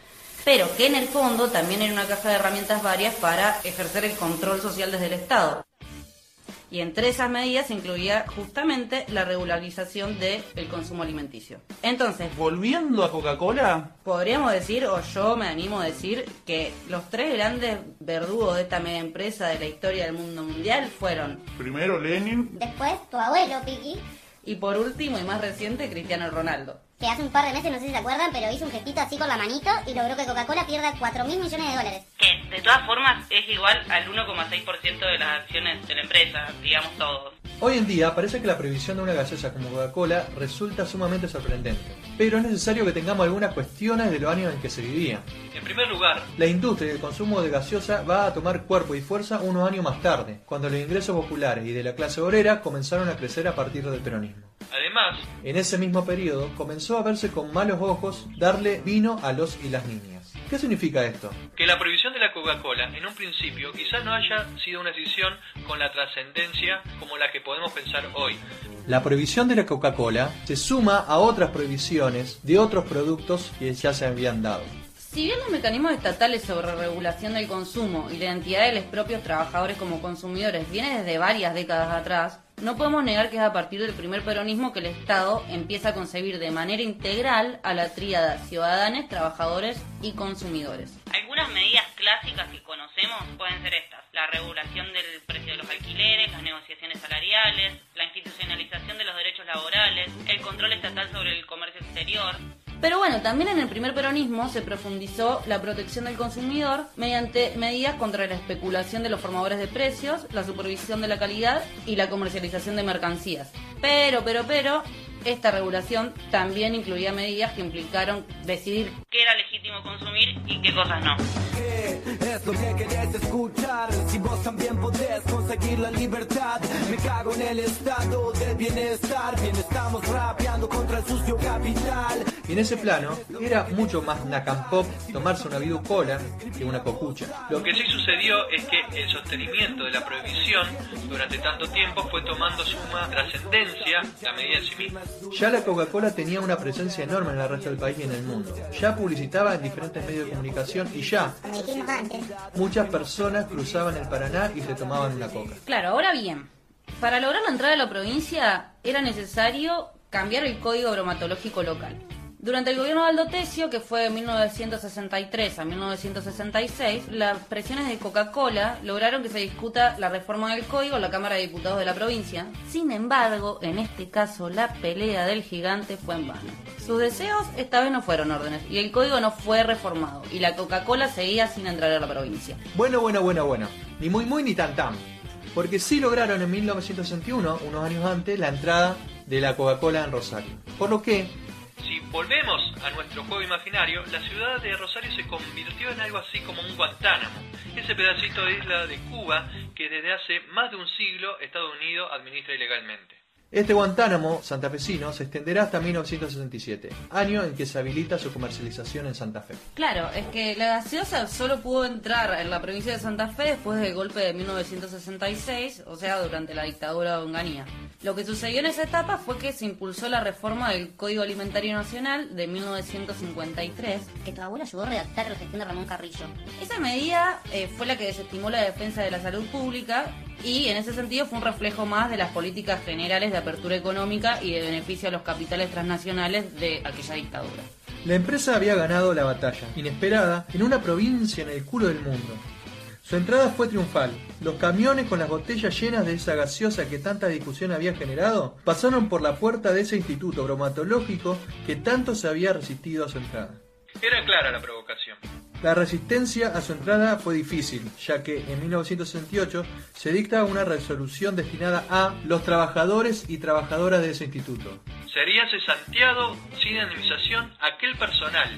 Pero que en el fondo también era una caja de herramientas varias para ejercer el control social desde el Estado. Y entre esas medidas se incluía justamente la regularización del consumo alimenticio. Entonces,
Volviendo a Coca-Cola,
podríamos decir, o yo me animo a decir, que los tres grandes verdugos de esta mega empresa de la historia del mundo mundial fueron
Primero Lenin.
Después tu abuelo, Piki.
Y por último y más reciente, Cristiano Ronaldo.
Que hace un par de meses, no sé si se acuerdan, pero hizo un gestito así con la manito y logró que Coca-Cola pierda 4 mil millones de dólares.
Que de todas formas es igual al 1,6% de las acciones de la empresa, digamos todos.
Hoy en día parece que la prohibición de una gaseosa como Coca-Cola resulta sumamente sorprendente, pero es necesario que tengamos algunas cuestiones de los años en que se vivía.
En primer lugar,
La industria del consumo de gaseosa va a tomar cuerpo y fuerza unos años más tarde, cuando los ingresos populares y de la clase obrera comenzaron a crecer a partir del peronismo.
además,
En ese mismo periodo comenzó a verse con malos ojos darle vino a los y las niñas. ¿Qué significa esto?
que la prohibición de la Coca-Cola en un principio quizás no haya sido una decisión con la trascendencia como la que podemos pensar hoy.
La prohibición de la Coca-Cola se suma a otras prohibiciones de otros productos que ya se habían dado.
Si bien los mecanismos estatales sobre regulación del consumo y la identidad de los propios trabajadores como consumidores viene desde varias décadas atrás, no podemos negar que es a partir del primer peronismo que el Estado empieza a concebir de manera integral a la tríada ciudadanos, trabajadores y consumidores.
Algunas medidas clásicas que conocemos pueden ser estas. La regulación del precio de los alquileres, las negociaciones salariales, la institucionalización de los derechos laborales, el control estatal sobre el comercio exterior.
Pero bueno, también en el primer peronismo se profundizó la protección del consumidor mediante medidas contra la especulación de los formadores de precios, la supervisión de la calidad y la comercialización de mercancías. Pero, pero, pero, esta regulación también incluía medidas que implicaron decidir
qué era legítimo consumir y qué cosas no.
Es lo que querés escuchar. Si vos también podés conseguir la libertad, me cago en el estado del bienestar. Bien, estamos rapeando contra el sucio capital.
Y en ese plano, era mucho más nacampop tomarse una vidu cola que una cocucha.
Lo que sí sucedió es que el sostenimiento de la prohibición durante tanto tiempo fue tomando suma trascendencia la medida en sí misma.
Ya la Coca-Cola tenía una presencia enorme en el resto del país y en el mundo. Ya publicitaba en diferentes medios de comunicación y ya muchas personas cruzaban el Paraná y se tomaban una coca.
Claro, ahora bien, para lograr la entrada a la provincia era necesario cambiar el código bromatológico local. Durante el gobierno de Aldo Tesio, que fue de 1963 a 1966, las presiones de Coca-Cola lograron que se discuta la reforma del código en la Cámara de Diputados de la provincia. Sin embargo, en este caso, la pelea del gigante fue en vano. Sus deseos esta vez no fueron órdenes y el código no fue reformado y la Coca-Cola seguía sin entrar a la provincia.
Bueno, bueno, bueno, bueno. Ni muy muy ni tan tan. Porque sí lograron en 1961, unos años antes, la entrada de la Coca-Cola en Rosario. Por lo que
Si volvemos a nuestro juego imaginario, la ciudad de Rosario se convirtió en algo así como un Guantánamo, ese pedacito de isla de Cuba que desde hace más de un siglo Estados Unidos administra ilegalmente.
Este Guantánamo santafesino se extenderá hasta 1967, año en que se habilita su comercialización en Santa Fe.
Claro, es que la gaseosa solo pudo entrar en la provincia de Santa Fe después del golpe de 1966, o sea, durante la dictadura de Onganía. Lo que sucedió en esa etapa fue que se impulsó la reforma del Código Alimentario Nacional de 1953.
Que tu abuelo ayudó a redactar la gestión de Ramón Carrillo.
Esa medida eh, fue la que desestimó la defensa de la salud pública y en ese sentido fue un reflejo más de las políticas generales de apertura económica y de beneficio a los capitales transnacionales de aquella dictadura.
La empresa había ganado la batalla, inesperada, en una provincia en el culo del mundo. Su entrada fue triunfal. Los camiones con las botellas llenas de esa gaseosa que tanta discusión había generado pasaron por la puerta de ese instituto bromatológico que tanto se había resistido a su entrada.
Era clara la provocación.
La resistencia a su entrada fue difícil, ya que en 1968 se dicta una resolución destinada a los trabajadores y trabajadoras de ese instituto.
Sería cesanteado sin indemnización aquel personal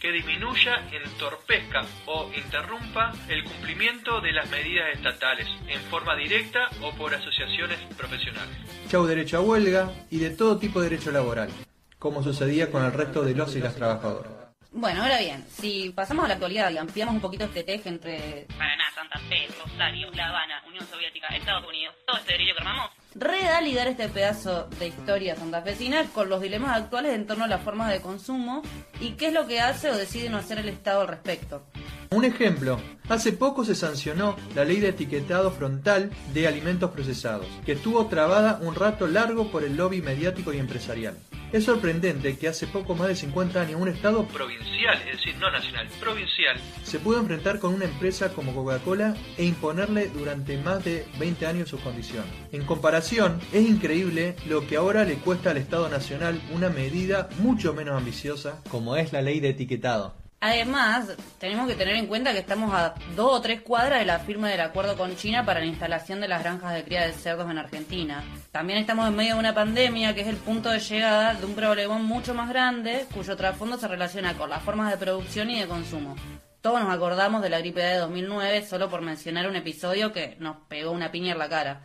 que disminuya, entorpezca o interrumpa el cumplimiento de las medidas estatales en forma directa o por asociaciones profesionales.
Chau derecho a huelga y de todo tipo de derecho laboral, como sucedía con el resto de los y las trabajadoras.
Bueno, ahora bien, si pasamos a la actualidad y ampliamos un poquito este teje entre
Paraná, Santa Fe, Rosario, La Habana, Unión Soviética, Estados Unidos, todo este grillo que armamos,
redalidar este pedazo de historia santafesina con los dilemas actuales en torno a las formas de consumo y qué es lo que hace o decide no hacer el Estado al respecto.
Un ejemplo, hace poco se sancionó la ley de etiquetado frontal de alimentos procesados, que estuvo trabada un rato largo por el lobby mediático y empresarial. Es sorprendente que hace poco más de 50 años un estado provincial, es decir, no nacional, provincial, se pudo enfrentar con una empresa como Coca-Cola e imponerle durante más de 20 años sus condiciones. En comparación, es increíble lo que ahora le cuesta al Estado Nacional una medida mucho menos ambiciosa como es la ley de etiquetado.
Además, tenemos que tener en cuenta que estamos a dos o tres cuadras de la firma del acuerdo con China para la instalación de las granjas de cría de cerdos en Argentina. También estamos en medio de una pandemia que es el punto de llegada de un problemón mucho más grande cuyo trasfondo se relaciona con las formas de producción y de consumo. Todos nos acordamos de la gripe de 2009 solo por mencionar un episodio que nos pegó una piña en la cara.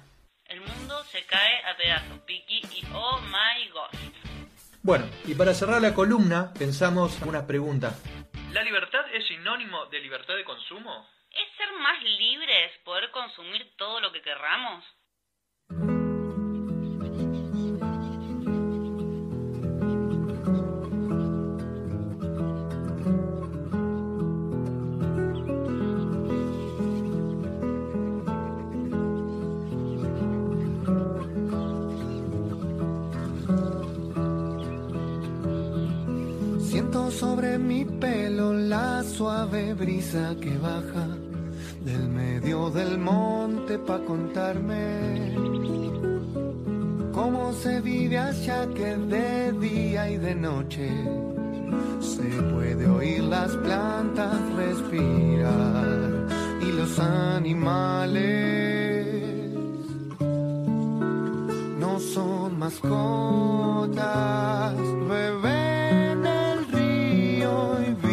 El mundo se cae a pedazos, Piki, y oh my gosh.
Bueno, y para cerrar la columna, pensamos una pregunta.
¿La libertad es sinónimo de libertad de consumo?
¿Es ser más libres poder consumir todo lo que querramos?
Sobre mi pelo la suave brisa que baja del medio del monte pa' contarme cómo se vive allá que de día y de noche se puede oír las plantas respirar y los animales. No son mascotas, el río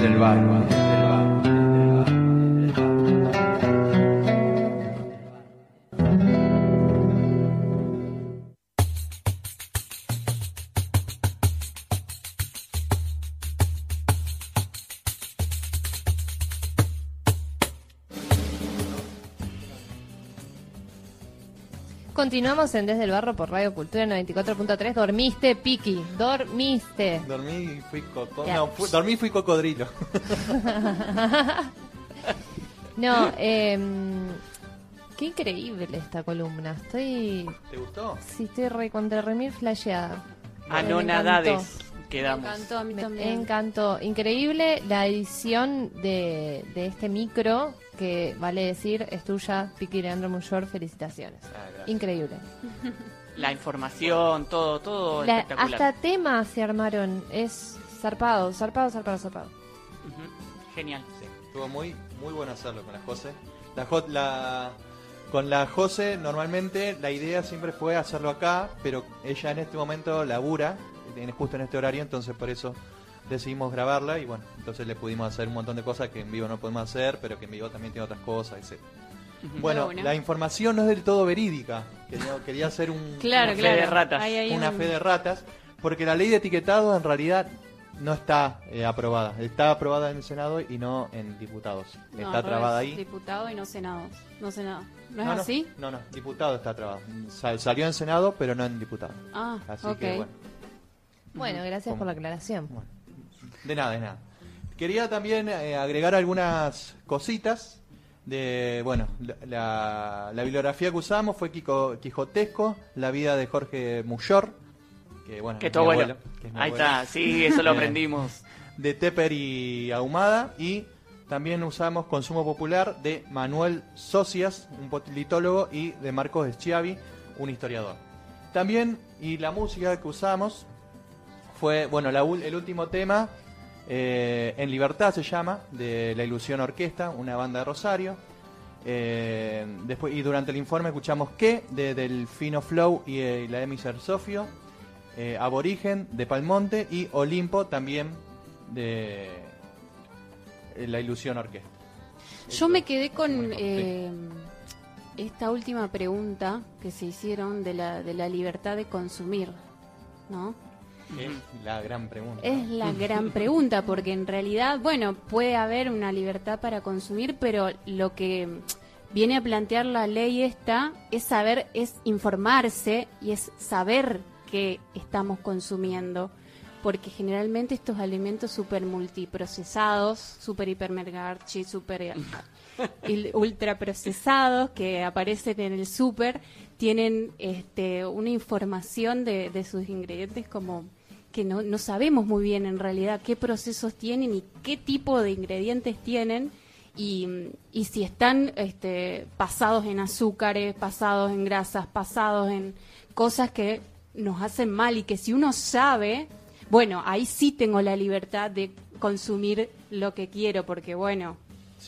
desde el
Continuamos en Desde el Barro por Radio Cultura 94.3. Dormiste, Piki. Dormiste.
Dormí y fui coco... No, fui- dormí y fui cocodrilo.
no, eh, qué increíble esta columna. Estoy.
¿Te gustó?
Sí, estoy re contra remil flasheada.
Anonadades
Me
quedamos.
encantó a mí
Me
también.
encantó. Increíble la edición de, de este micro, que vale decir, es tuya, Piki Leandro Muyor. Felicitaciones.
gracias.
Increíble.
La información, todo, todo
La-
espectacular.
hasta temas se armaron. Es zarpado, zarpado, zarpado, zarpado.
Genial.
Estuvo muy, muy bueno hacerlo con la Jose. La, Jo- la- con la Jose normalmente la idea siempre fue hacerlo acá, pero ella en este momento labura, en- justo en este horario, entonces por eso decidimos grabarla y bueno, entonces le pudimos hacer un montón de cosas que en vivo no podemos hacer, pero que en vivo también tiene otras cosas, etc. Bueno,
una.
la información no es del todo verídica. Quería, quería hacer un,
Claro,
Una fe de ratas.
Ahí
una
un-
fe de ratas, porque la ley de etiquetado en realidad no está eh, aprobada. Está aprobada en el Senado y no en diputados.
No,
está trabada ahí.
Diputado y no senado. No senado. ¿No es
no,
así?
No, no, diputado está trabado. Sal- salió en Senado, pero no en diputado.
Ah,
Así
ok.
que bueno,
Bueno, gracias por la aclaración.
de nada, de nada. Quería también eh, agregar algunas cositas de, bueno, la, la- la bibliografía que usamos fue Quico- Quijotesco, la vida de Jorge Muyor, que bueno,
Que
es
tu
mi
abuelo.
que es mi
Ahí
abuelo.
está, sí, eso lo
Eh,
aprendimos.
de Tepper y Ahumada y también usamos Consumo Popular de Manuel Socias, un politólogo, y de Marcos Schiavi, un historiador. También, y la música que usamos fue, bueno, la el último tema, eh, En Libertad se llama, de La Ilusión Orquesta, una banda de Rosario. Eh, después, y durante el informe escuchamos que de Delfino Flow y eh, la Emiser Sofio, eh, Aborigen de Palmonte y Olimpo también de La Ilusión Orquesta.
Yo me quedé con esta última pregunta que se hicieron de la, de la libertad de consumir, ¿no?
Es la gran pregunta.
Es la gran pregunta, porque en realidad, bueno, puede haber una libertad para consumir, pero lo que viene a plantear la ley esta es saber, es informarse y es saber qué estamos consumiendo. Porque generalmente estos alimentos super multiprocesados, super hipermergarchi, super ultraprocesados que aparecen en el super, tienen este, una información de, de sus ingredientes como que no, no sabemos muy bien en realidad qué procesos tienen y qué tipo de ingredientes tienen y, y si están este, pasados en azúcares, pasados en grasas, pasados en cosas que nos hacen mal y que si uno sabe, bueno, ahí sí tengo la libertad de consumir lo que quiero porque bueno,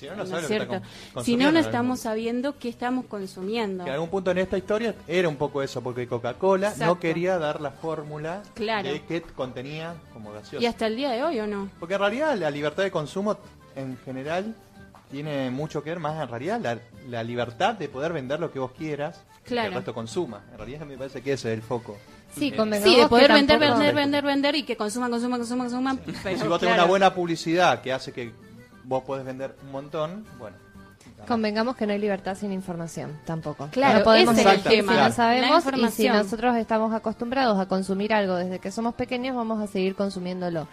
Si no, no
¿no es
lo que está
cierto?
con-
Si no, no estamos sabiendo qué estamos consumiendo.
Que en algún punto en esta historia era un poco eso, porque Coca-Cola no quería dar la fórmula
Claro.
de que contenía como gaseosa.
Y hasta el día de hoy, ¿o no?
Porque en realidad la libertad de consumo en general tiene mucho que ver más en realidad la, la libertad de poder vender lo que vos quieras y que
Claro.
el resto consuma. En realidad me parece que ese es el foco.
Sí,
Eh,
Sí, de poder vender,
tampoco-
vender, vender, vender y que consuman, consuman, consuman, consuman. pero
si vos tenés
claro.
una buena publicidad que hace que vos podés vender un montón, bueno.
Convengamos que no hay libertad sin información, tampoco.
Claro,
no podemos
ese es el
elegir
tema.
si no sabemos y si nosotros estamos acostumbrados a consumir algo desde que somos pequeños, vamos a seguir consumiéndolo.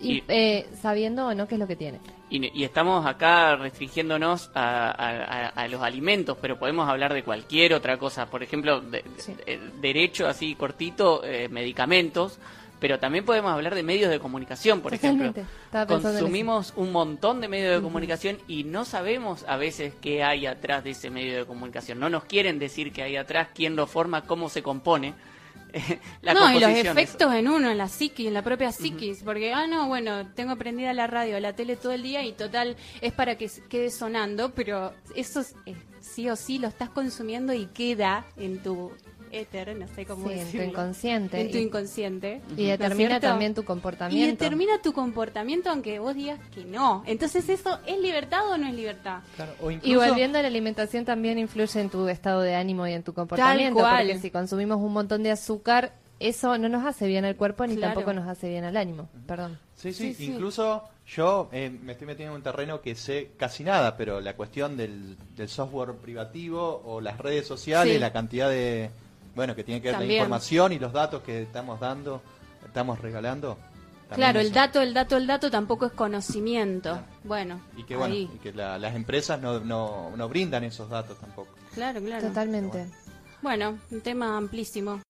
Y,
Y-
eh, sabiendo o no qué es lo que tiene.
Y, y estamos acá restringiéndonos a, a- a- a los alimentos, pero podemos hablar de cualquier otra cosa. Por ejemplo, de- de- derecho así cortito, eh, medicamentos, pero también podemos hablar de medios de comunicación, por
Totalmente.
ejemplo. Consumimos un montón de medios de comunicación y no sabemos a veces qué hay atrás de ese medio de comunicación. No nos quieren decir qué hay atrás, quién lo forma, cómo se compone. la
no, y los efectos en uno, en la psiquis, en la propia psiquis, porque, ah, no, bueno, tengo prendida la radio, la tele todo el día y total es para que quede sonando, pero eso es- eh, sí o sí lo estás consumiendo y queda en tu éter, no sé cómo
Sí, en tu
decirlo.
inconsciente.
En tu
Y-
inconsciente.
Y
¿no es
determina
cierto?
también tu
Y
comportamiento.
determina tu comportamiento aunque vos digas que no. Entonces, ¿eso es libertad o no es libertad?
O
Y
incluso-
volviendo a la alimentación también influye en tu estado de ánimo y en tu comportamiento,
cual.
porque si consumimos un montón de azúcar, eso no nos hace bien al cuerpo ni
Claro.
tampoco nos hace bien al ánimo. Perdón.
Sí, sí,
Sí, sí.
incluso yo eh, me estoy metiendo en un terreno que sé casi nada, pero la cuestión del, del software privativo o las redes sociales,
Sí.
la cantidad de, bueno, que tiene que ver la información y los datos que estamos dando, estamos regalando.
Claro, el dato, el dato, el dato tampoco es conocimiento. Bueno,
Y que, bueno,
ahí.
y que la- las empresas no, no, no brindan esos datos tampoco.
Claro, claro.
Totalmente.
Bueno, un tema amplísimo.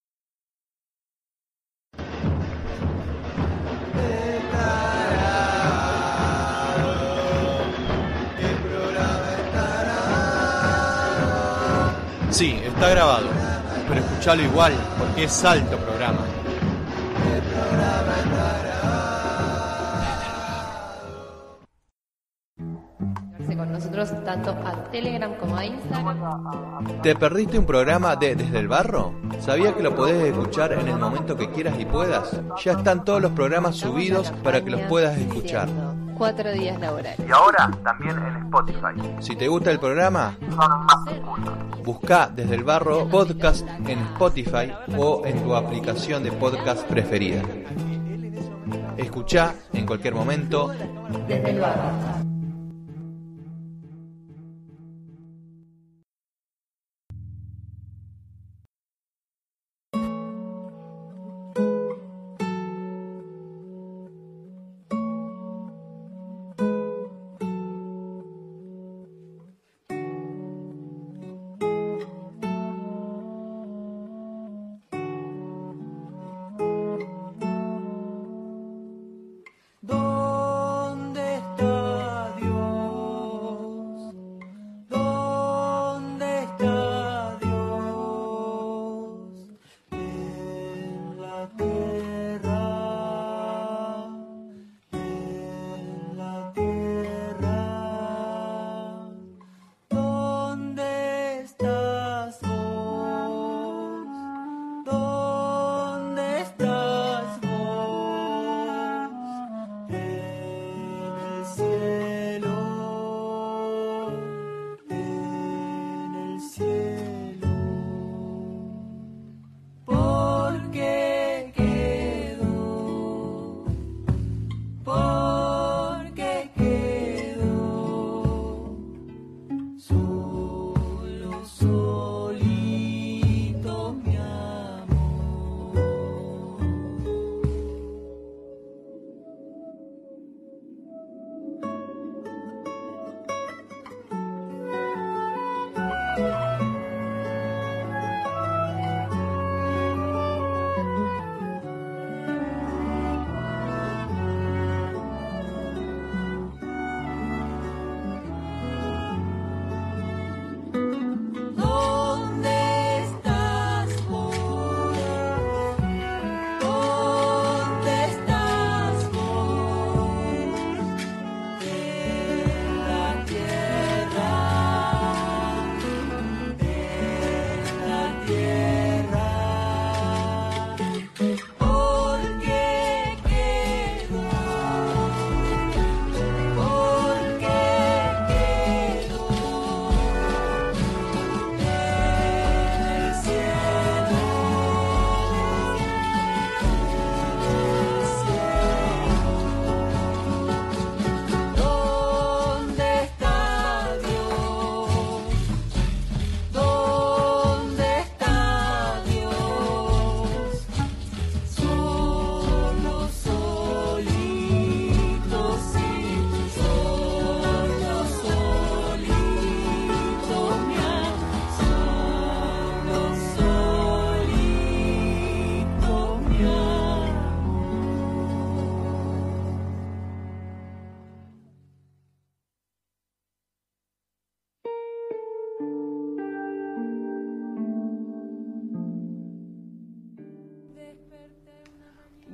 Sí, está grabado, pero escuchalo igual, porque es alto programa.
Con nosotros tanto a Telegram como a Instagram.
¿Te perdiste un programa de Desde el Barro? ¿Sabías que lo podés escuchar en el momento que quieras y puedas? Ya están todos los programas subidos para que los puedas escuchar.
Cuatro días laborales.
Y ahora también en Spotify. Si te gusta el programa, busca Desde el Barro Podcast en Spotify o en tu aplicación de podcast preferida. Escucha en cualquier momento
Desde el barro.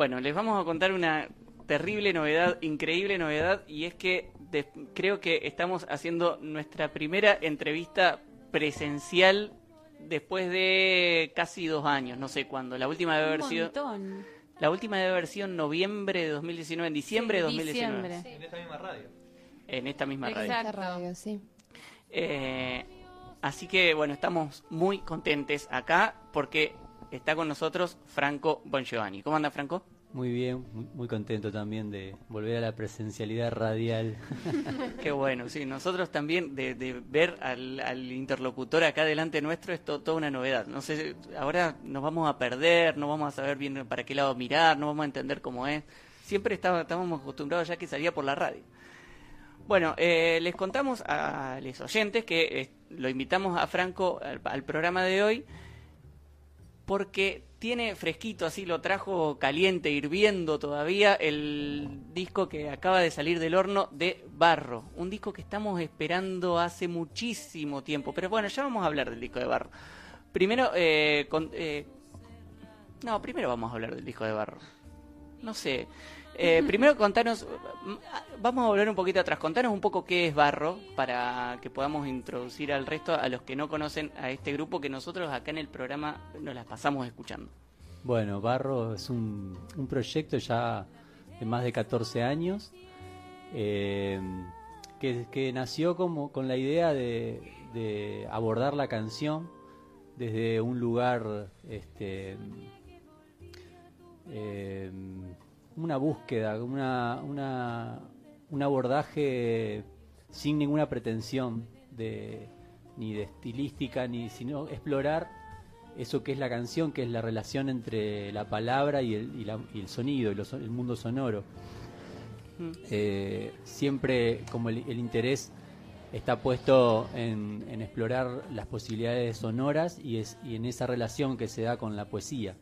Bueno, les vamos a contar una terrible novedad, increíble novedad, y es que de- creo que estamos haciendo nuestra primera entrevista presencial después de casi dos años, no sé cuándo. La última debe
Un
haber sido.
montón.
La última debe haber sido en noviembre de 2019, en diciembre
Sí,
de 2019.
diciembre.
En esta misma radio.
En esta misma radio.
Exacto.
radio, sí.
Eh, así que bueno, estamos muy contentes acá porque está con nosotros Franco Bongiovanni. ¿Cómo anda Franco?
Muy bien, muy, muy contento también de volver a la presencialidad radial.
Qué bueno, sí, nosotros también de, de ver al, al interlocutor acá delante nuestro es to- toda una novedad. No sé, ahora nos vamos a perder, no vamos a saber bien para qué lado mirar, no vamos a entender cómo es. Siempre estaba, estábamos acostumbrados ya que salía por la radio. Bueno, eh, les contamos a los oyentes que eh, lo invitamos a Franco al, al programa de hoy porque tiene fresquito, así lo trajo caliente, hirviendo todavía, el disco que acaba de salir del horno de Barro. Un disco que estamos esperando hace muchísimo tiempo. Pero bueno, ya vamos a hablar del disco de Barro. Primero, eh, con- eh, no, primero vamos a hablar del disco de Barro. No sé. Eh, primero contanos, mm, vamos a volver un poquito atrás, contanos un poco qué es Barro para que podamos introducir al resto, a los que no conocen a este grupo que nosotros acá en el programa nos las pasamos escuchando.
Bueno, Barro es un, proyecto ya de más de 14 años eh, que, nació como con la idea de, de abordar la canción desde un lugar, este, eh, una búsqueda, una, una- un abordaje sin ninguna pretensión de, ni de estilística, ni sino explorar eso que es la canción, que es la relación entre la palabra y el, y la- y el sonido, y el mundo sonoro. Eh, siempre como el, el interés está puesto en, en explorar las posibilidades sonoras y, es, y en esa relación que se da con la poesía.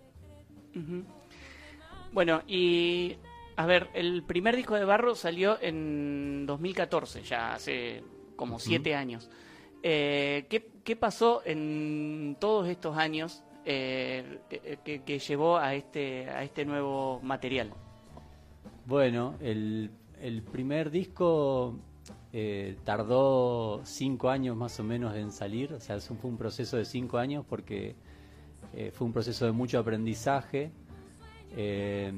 Bueno, y a ver, el primer disco de Barro salió en 2014, ya hace como siete años. Eh, ¿qué, qué pasó en todos estos años eh, que, que- que llevó a este, a este nuevo material?
Bueno, el, el primer disco eh, tardó cinco años más o menos en salir, o sea, fue un proceso de cinco años porque eh, fue un proceso de mucho aprendizaje. Eh,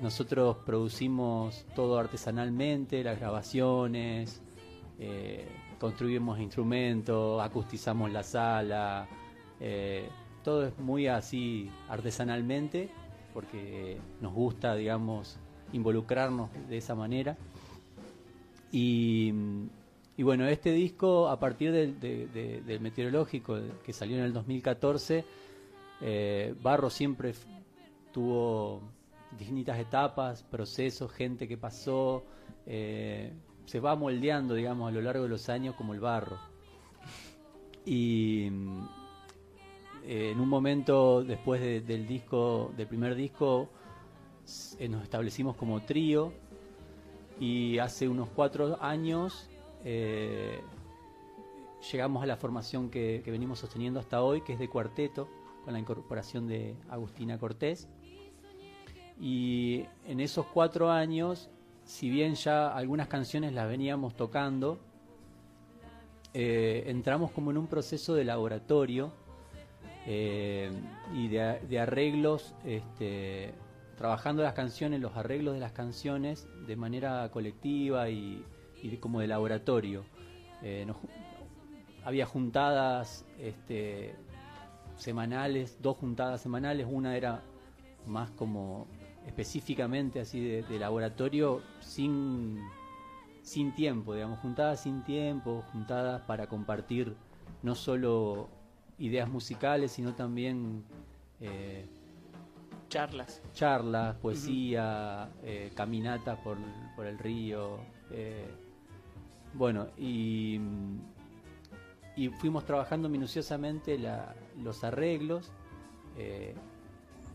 nosotros producimos todo artesanalmente, las grabaciones, eh, construimos instrumentos, acustizamos la sala, eh, todo es muy así artesanalmente porque nos gusta, digamos, involucrarnos de esa manera. Y, bueno, este disco, a partir del, de- de- del meteorológico que salió en el 2014, eh, Barro siempre tuvo distintas etapas, procesos, gente que pasó, eh, se va moldeando, digamos, a lo largo de los años como el barro. Y eh, en un momento después de- del disco, del primer disco, eh, nos establecimos como trío y hace unos cuatro años llegamos a la formación que venimos sosteniendo hasta hoy, que es de cuarteto, con la incorporación de Agustina Cortés. Y en esos cuatro años, si bien ya algunas canciones las veníamos tocando, eh, entramos como en un proceso de laboratorio eh, y de, arreglos, este, trabajando las canciones, los arreglos de las canciones de manera colectiva y, como de laboratorio. Eh, había juntadas este, semanales, dos juntadas semanales, una era más como específicamente así de, de laboratorio sin, sin tiempo, digamos, juntadas sin tiempo, juntadas para compartir no solo ideas musicales, sino también eh,
Charlas.
charlas, poesía, eh, caminatas por, por el río. eh, bueno, y, y fuimos trabajando minuciosamente la- los arreglos,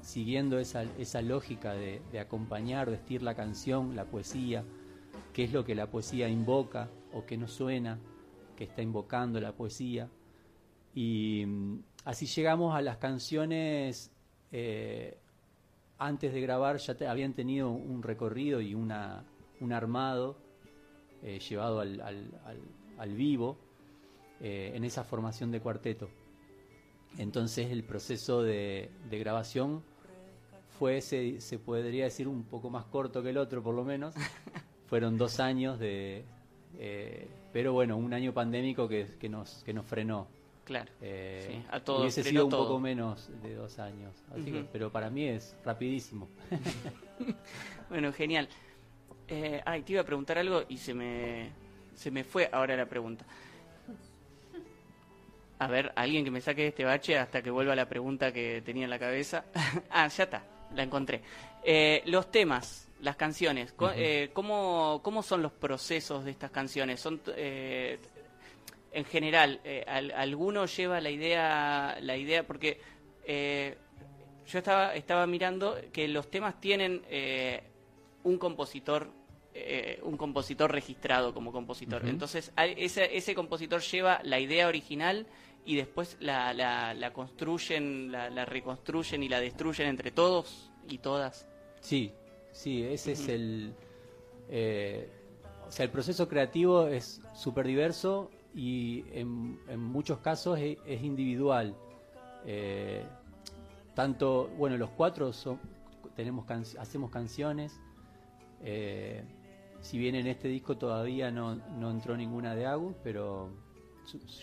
siguiendo esa, esa lógica de, acompañar, vestir la canción, la poesía, qué es lo que la poesía invoca o que no suena, que está invocando la poesía. Y mm, así llegamos a las canciones, eh, antes de grabar ya te- habían tenido un recorrido y una, un armado eh, llevado al, al- al- vivo eh, en esa formación de cuarteto. Entonces el proceso de grabación fue, se, se podría decir, un poco más corto que el otro, por lo menos. Fueron dos años de... eh, pero bueno, un año pandémico que, que nos, que nos frenó.
Claro,
Eh,
sí, a todo,
hubiese sido un
todo.
poco menos de dos años. Así que, pero para mí es rapidísimo.
Bueno, genial. Eh, ay, te iba a preguntar algo y se me, se me fue ahora la pregunta. A ver, alguien que me saque de este bache hasta que vuelva la pregunta que tenía en la cabeza. ah, ya está, la encontré. Eh, los temas, las canciones, eh, ¿cómo, ¿cómo son los procesos de estas canciones? ¿Son eh, en general, eh, al- alguno lleva la idea, la idea, porque eh, yo estaba, estaba mirando que los temas tienen eh, un compositor, eh, un compositor registrado como compositor. Entonces, ese, ese compositor lleva la idea original y después la, la, la construyen, la, la reconstruyen y la destruyen entre todos y todas.
Sí, sí, ese es el... eh, o sea, el proceso creativo es súper diverso y en, en muchos casos es, es individual. Eh, tanto, bueno, los cuatro son, tenemos can- hacemos canciones. eh, si bien en este disco todavía no, no entró ninguna de Agus, pero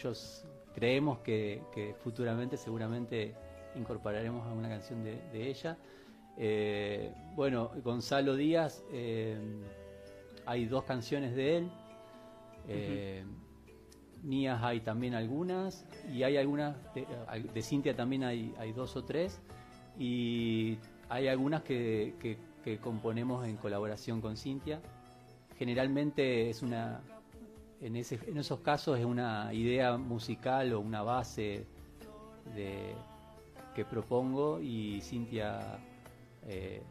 yo creemos que, futuramente seguramente incorporaremos alguna canción de, ella. Eh, bueno, Gonzalo Díaz, eh, hay dos canciones de él. Eh, Mías hay también algunas. Y hay algunas, de, de Cintia también hay, dos o tres. Y hay algunas que- que componemos en colaboración con Cintia. Generalmente es una, en, ese, en esos casos es una idea musical o una base de, que propongo y Cintia eh,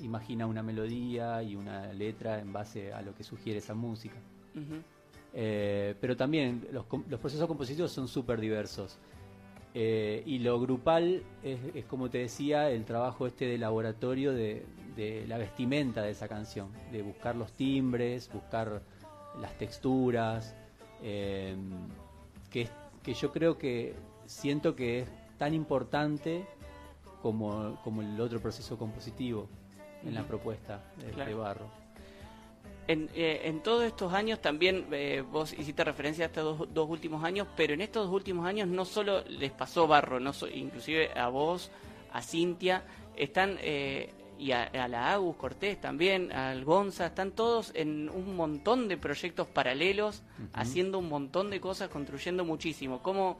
imagina una melodía y una letra en base a lo que sugiere esa música. Eh, pero también los, procesos compositivos son súper diversos. Eh, y lo grupal es, es, como te decía, el trabajo este de laboratorio de, de la vestimenta de esa canción, de buscar los timbres, buscar las texturas, eh, que, que yo creo que siento que es tan importante como, como el otro proceso compositivo en la propuesta de,
Claro.
de Barro.
En, eh, en todos estos años también eh, vos hiciste referencia a estos dos, dos últimos años, pero en estos dos últimos años no solo les pasó barro, no so- inclusive a vos, a Cintia, están eh, y a, a la Agus Cortés también, al Gonza, están todos en un montón de proyectos paralelos, haciendo un montón de cosas, construyendo muchísimo. ¿Cómo,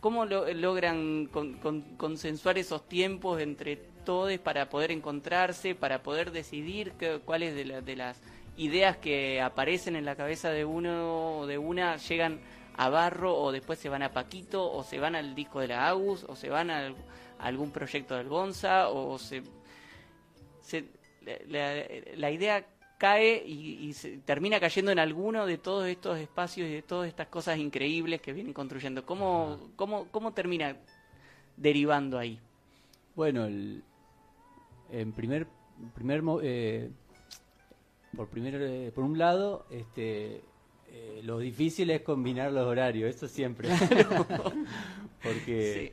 cómo lo- logran con- con- consensuar esos tiempos entre todos para poder encontrarse, para poder decidir cuáles de, la- de las ideas que aparecen en la cabeza de uno o de una llegan a Barro o después se van a Paquito o se van al disco de la Agus o se van al- a algún proyecto del Gonza o se, se- la, idea cae y, y se termina cayendo en alguno de todos estos espacios y de todas estas cosas increíbles que vienen construyendo. ¿Cómo, cómo, cómo termina derivando ahí?
Bueno, el, en primer, primer eh, por primer, eh, por un lado, este, eh, lo difícil es combinar los horarios, eso siempre, porque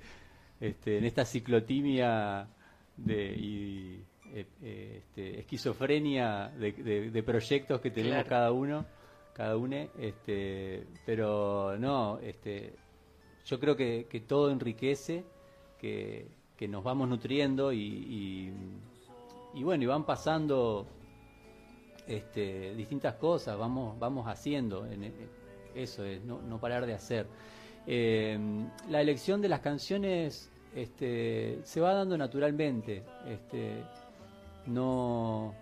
este, en esta ciclotimia de y, eh, eh, este, esquizofrenia de, de- de proyectos que tenemos
Claro.
cada uno, cada uno, este, pero no, este, yo creo que, que todo enriquece, que, que nos vamos nutriendo y, y, y bueno, y van pasando este, distintas cosas, vamos, vamos haciendo, en, en- eso es, no, no parar de hacer. Eh, la elección de las canciones este, se va dando naturalmente, este, no,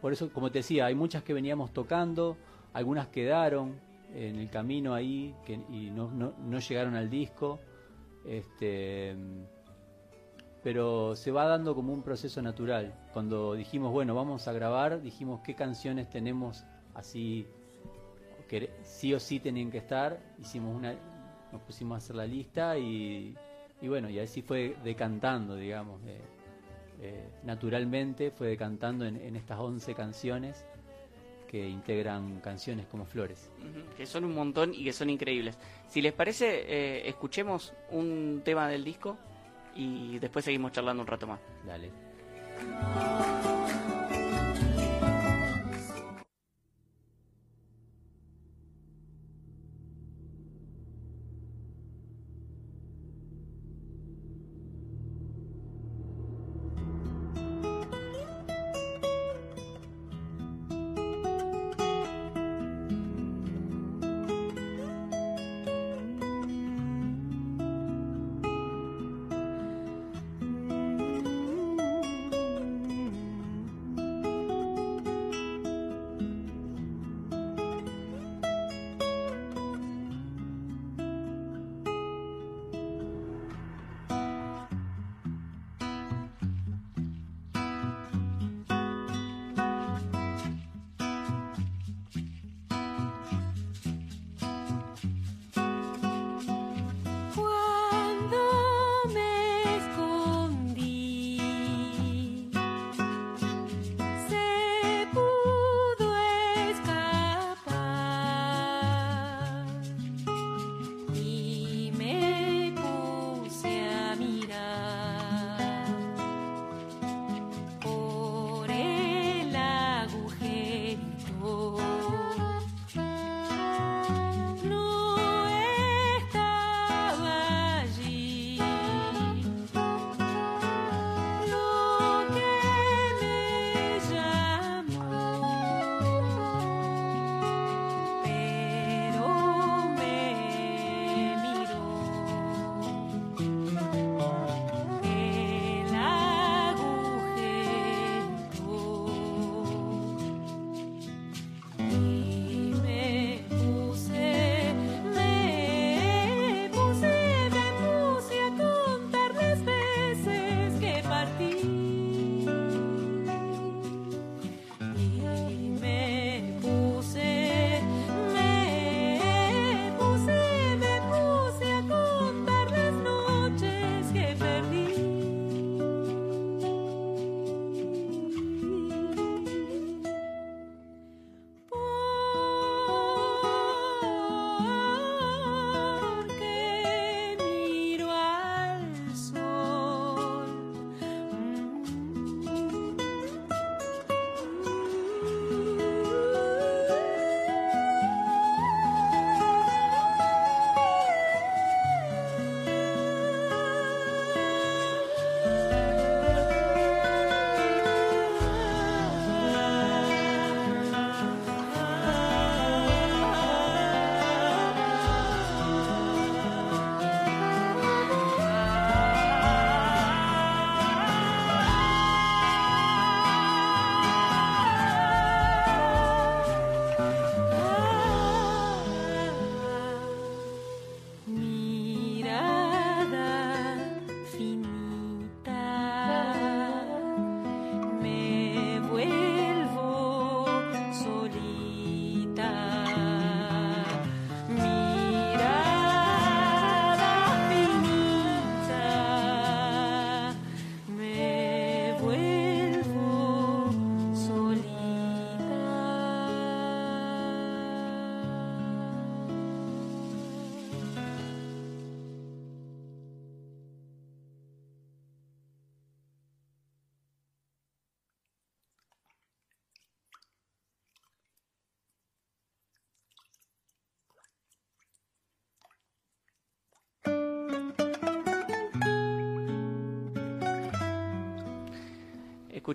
por eso, como te decía, hay muchas que veníamos tocando, algunas quedaron en el camino ahí y no, no, no llegaron al disco. Este, pero se va dando como un proceso natural. Cuando dijimos, bueno, vamos a grabar, dijimos qué canciones tenemos así, que sí o sí tenían que estar. Hicimos una, nos pusimos a hacer la lista y, y bueno, y así fue decantando, digamos. Eh, naturalmente fue decantando en, en estas 11 canciones
que integran canciones como Flores.
Que son un montón y que son increíbles. Si les parece, eh, escuchemos un tema del disco y después seguimos charlando un rato más.
Dale.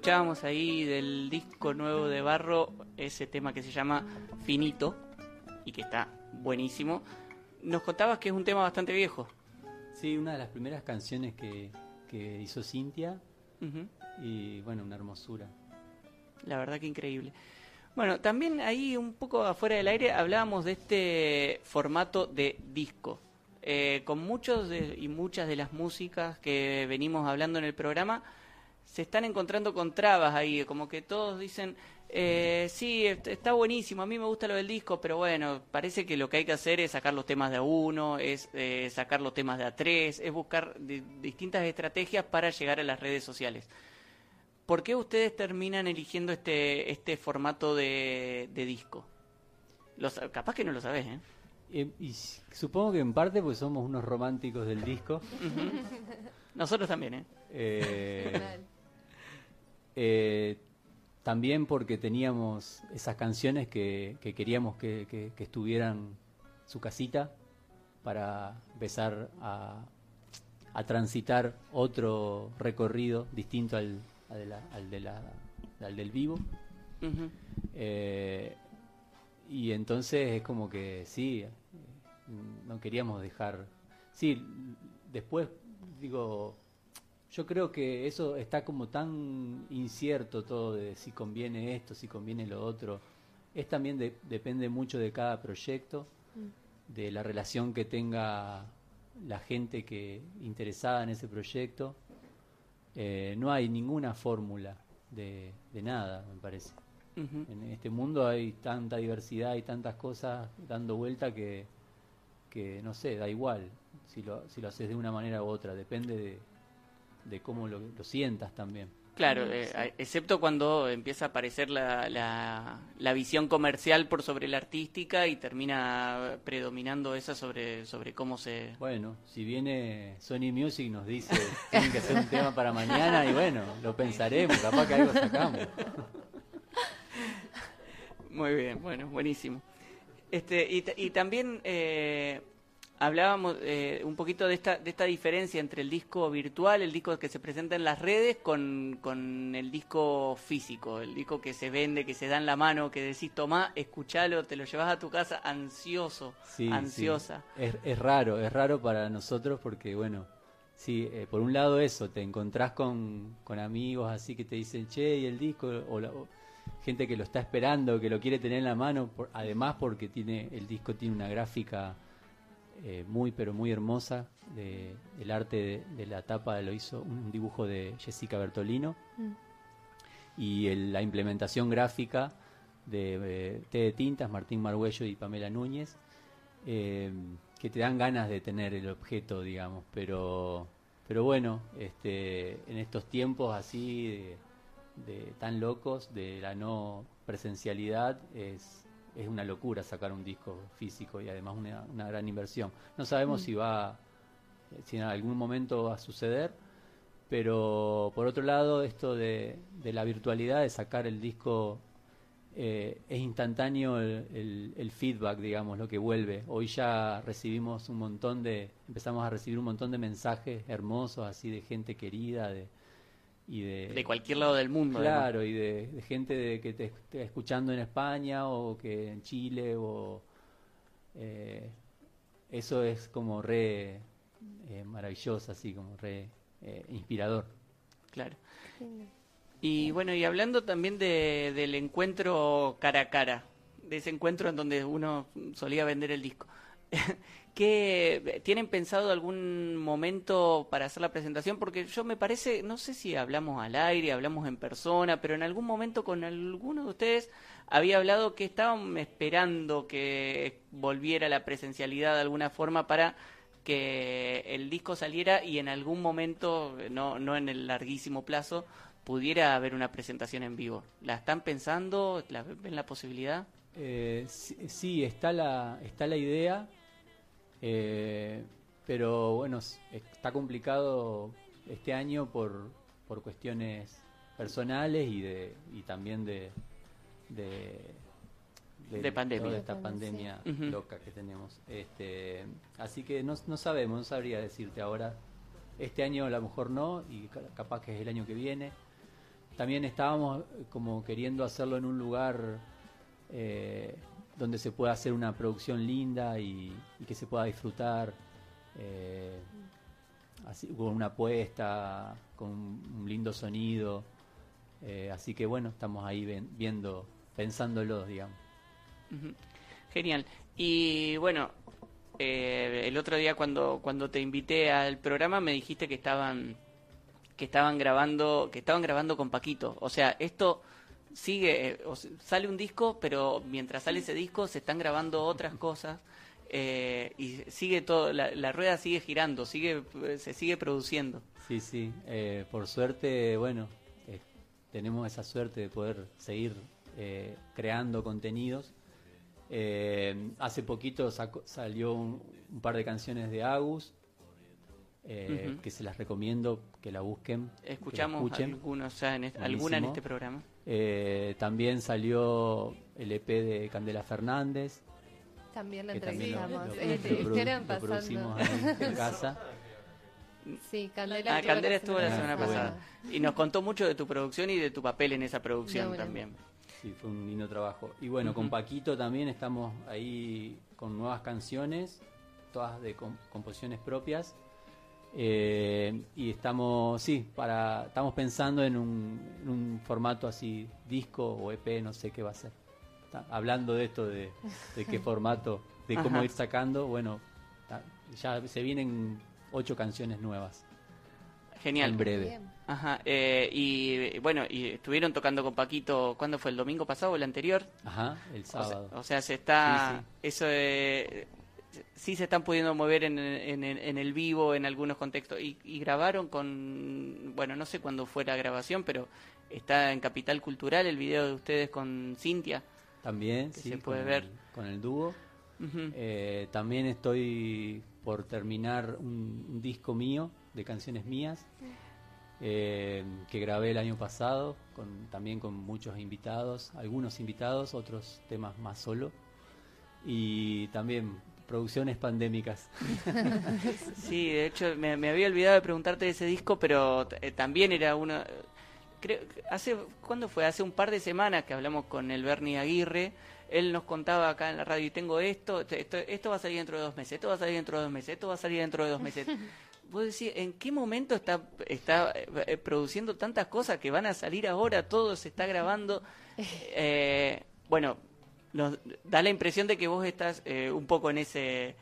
Escuchábamos ahí del disco nuevo de Barro ese tema que se llama Finito y que está buenísimo. Nos contabas que es un tema bastante viejo.
Sí, una de las primeras canciones que, que hizo Cintia y bueno, una hermosura.
La verdad que increíble. Bueno, también ahí un poco afuera del aire hablábamos de este formato de disco. Eh, con muchos de- y muchas de las músicas que venimos hablando en el programa, se están encontrando con trabas ahí, como que todos dicen, eh, sí, est- está buenísimo, a mí me gusta lo del disco, pero bueno, parece que lo que hay que hacer es sacar los temas de a uno, es eh, sacar los temas de a tres, es buscar di- distintas estrategias para llegar a las redes sociales. ¿Por qué ustedes terminan eligiendo este, este formato de, de disco? Los, capaz que no lo sabes, ¿eh?
Eh, y supongo que en parte porque somos unos románticos del disco.
Nosotros también, ¿eh?
Eh, eh, también porque teníamos esas canciones que, que queríamos que, que- que estuvieran su casita para empezar a, a transitar otro recorrido distinto al, al, de la- al de la- al del vivo. Eh, y entonces es como que sí, no queríamos dejar. Sí, después digo, yo creo que eso está como tan incierto todo de si conviene esto, si conviene lo otro. Es también de- depende mucho de cada proyecto, de la relación que tenga la gente que interesada en ese proyecto. Eh, no hay ninguna fórmula de, de nada, me parece. En este mundo hay tanta diversidad y tantas cosas dando vuelta que, que no sé, da igual si lo, si lo haces de una manera u otra, depende de, de cómo lo, lo sientas también.
Claro, eh, excepto cuando empieza a aparecer la, la, la visión comercial por sobre la artística y termina predominando esa sobre, sobre cómo se...
Bueno, si viene Sony Music y nos dice tienen que hacer un tema para mañana y bueno, lo pensaremos, capaz que algo sacamos.
Muy bien, bueno, buenísimo. Este, y, y también eh, hablábamos eh, un poquito de esta, de esta diferencia entre el disco virtual, el disco que se presenta en las redes, con, con el disco físico, el disco que se vende, que se da en la mano, que decís, tomá, escuchalo, te lo llevas a tu casa ansioso,
Sí, sí.
ansiosa.
Es, es raro, es raro para nosotros porque, bueno, sí, eh, por un lado eso, te encontrás con, con amigos así que te dicen, che, y el disco, o, la- o gente que lo está esperando, que lo quiere tener en la mano, por- además porque tiene el disco tiene una gráfica eh, muy, pero muy hermosa, de, el arte de, de la tapa lo hizo un dibujo de Jessica Bertolino. Y el- la implementación gráfica de eh, T de Tintas, Martín Margüello y Pamela Núñez, eh, que te dan ganas de tener el objeto, digamos, pero, pero bueno, este, en estos tiempos así de, de tan locos de la no presencialidad es, es una locura sacar un disco físico y además una, una gran inversión. No sabemos
Mm.
si va, si en algún momento va a suceder, pero por otro lado esto de, de la virtualidad, de sacar el disco, eh, es instantáneo el, el- el feedback, digamos, lo que vuelve. Hoy ya recibimos un montón de, empezamos a recibir un montón de mensajes hermosos, así de gente querida, de, y de,
De cualquier lado del mundo,
Claro, y de, de gente de, que te esté escuchando en España o que en Chile o eh, eso es como re eh, maravilloso, así como re eh, inspirador.
Claro. Y bueno, y hablando también de, del encuentro cara a cara, de ese encuentro en donde uno solía vender el disco. ¿Qué, ¿Tienen pensado algún momento para hacer la presentación? Porque yo me parece, no sé si hablamos al aire, hablamos en persona, pero en algún momento con alguno de ustedes había hablado que estaban esperando que volviera la presencialidad de alguna forma para que el disco saliera y en algún momento, no, no en el larguísimo plazo, pudiera haber una presentación en vivo. ¿La están pensando? ¿La ven la posibilidad?
Eh, sí, sí, está la, está la idea, eh, pero bueno, está complicado este año por, por cuestiones personales y, de, y también de, de,
De pandemia.
toda esta pandemia loca que tenemos. Este, así que no, no sabemos, no sabría decirte ahora. Este año a lo mejor no y ca- capaz que es el año que viene. También estábamos como queriendo hacerlo en un lugar eh, donde se pueda hacer una producción linda y, que se pueda disfrutar eh, así, con una apuesta, con un, lindo sonido. Eh, así que bueno, estamos ahí viendo, pensándolo, digamos.
Genial. Y bueno, eh, el otro día cuando, cuando te invité al programa me dijiste que estaban que estaban grabando que estaban grabando con Paquito. O sea, esto sigue eh, sale un disco, pero mientras sale ese disco se están grabando otras cosas eh, y sigue todo la, la rueda sigue girando, sigue se sigue produciendo.
Sí, sí. eh, por suerte, bueno, eh, tenemos esa suerte de poder seguir eh, creando contenidos. Eh, hace poquito sacó- salió un, un par de canciones de Agus, eh, que se las recomiendo que la busquen. que la
Escuchamos
escuchen.
algunos ya en este- alguna en este programa.
Eh, también salió el EP de Candela Fernández.
También lo- entrevistamos.
lo-
Eh,
lo produ-
estuvieron
lo
pasando.
en casa.
Sí, Candela.
Ah, Candela estuvo la semana
Estuvo
pasada. Y nos contó mucho de tu producción y de tu papel en esa producción también.
Sí, fue un lindo trabajo. Y bueno, con. Paquito también estamos ahí con nuevas canciones, todas de com- composiciones propias. Eh, y estamos, sí, para, estamos pensando en un, en un formato así, disco o EP, no sé qué va a ser. Está- hablando de esto, de, de qué formato, de cómo
Ajá.
ir sacando, bueno, ya se vienen ocho canciones nuevas.
Genial.
En breve.
Ajá. eh, y bueno, y estuvieron tocando con Paquito, ¿cuándo fue? ¿El domingo pasado o el anterior?
Ajá, el
O sea-
sábado.
O sea, se está.
Sí,
Eso eh, sí se están pudiendo mover en, en- en el vivo en algunos contextos. Y, y grabaron con. Bueno, no sé cuándo fue la grabación, pero está en Capital Cultural el video de ustedes con Cintia.
También, sí,
se puede
con
ver.
el- con el dúo. Eh, también estoy por terminar un, un disco mío de canciones mías eh, que grabé el año pasado, con, también con muchos invitados, algunos invitados, otros temas más solo y también producciones pandémicas.
Sí, de hecho me, me había olvidado de preguntarte de ese disco, pero eh, también era uno. Creo, hace ¿Cuándo fue? Hace un par de semanas que hablamos con el Bernie Aguirre. Él nos contaba acá en la radio: y tengo esto, esto, esto va a salir dentro de dos meses, esto va a salir dentro de dos meses, esto va a salir dentro de dos meses. Vos decís, ¿en qué momento está, está eh, produciendo tantas cosas que van a salir ahora? Todo se está grabando. Eh, bueno, nos da la impresión de que vos estás eh, un poco en ese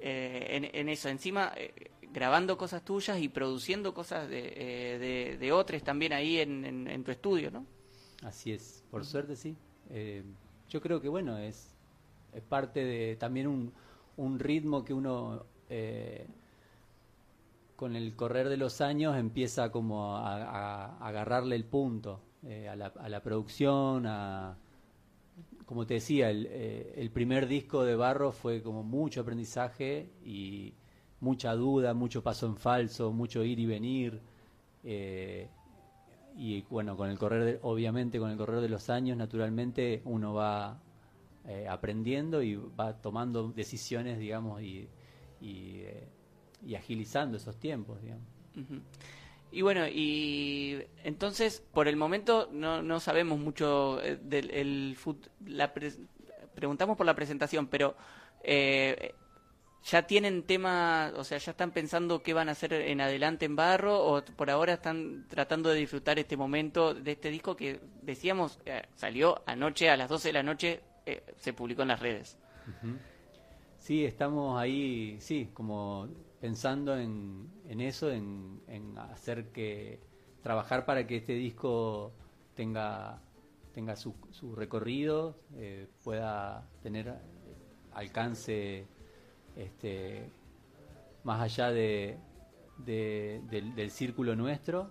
eh, en, eso encima eh, grabando cosas tuyas y produciendo cosas de, de, de otros también ahí en, en- tu estudio no
Así es, por suerte sí. Yo creo que bueno, es, es parte de también un, un ritmo que uno con el correr de los años empieza como a, a- agarrarle el punto a, la, a la producción, a, como te decía, el, eh, el primer disco de Barro fue como mucho aprendizaje y mucha duda, mucho paso en falso, mucho ir y venir. eh, y bueno, con el correr, de- obviamente con el correr de los años, naturalmente uno va eh, aprendiendo y va tomando decisiones, digamos, y, eh, agilizando esos tiempos, digamos.
Ujú. Y bueno y entonces por el momento no, no sabemos mucho eh, del la pres- preguntamos por la presentación pero eh, ya tienen tema o sea ya están pensando qué van a hacer en adelante en barro o por ahora están tratando de disfrutar este momento de este disco que decíamos eh, salió anoche a las 12 de la noche eh, se publicó en las redes
Ujú. Sí, estamos ahí, sí, como pensando en, en eso, en, en hacer que trabajar para que este disco tenga tenga su, su recorrido, eh, pueda tener alcance este más allá de, de- del, del círculo nuestro,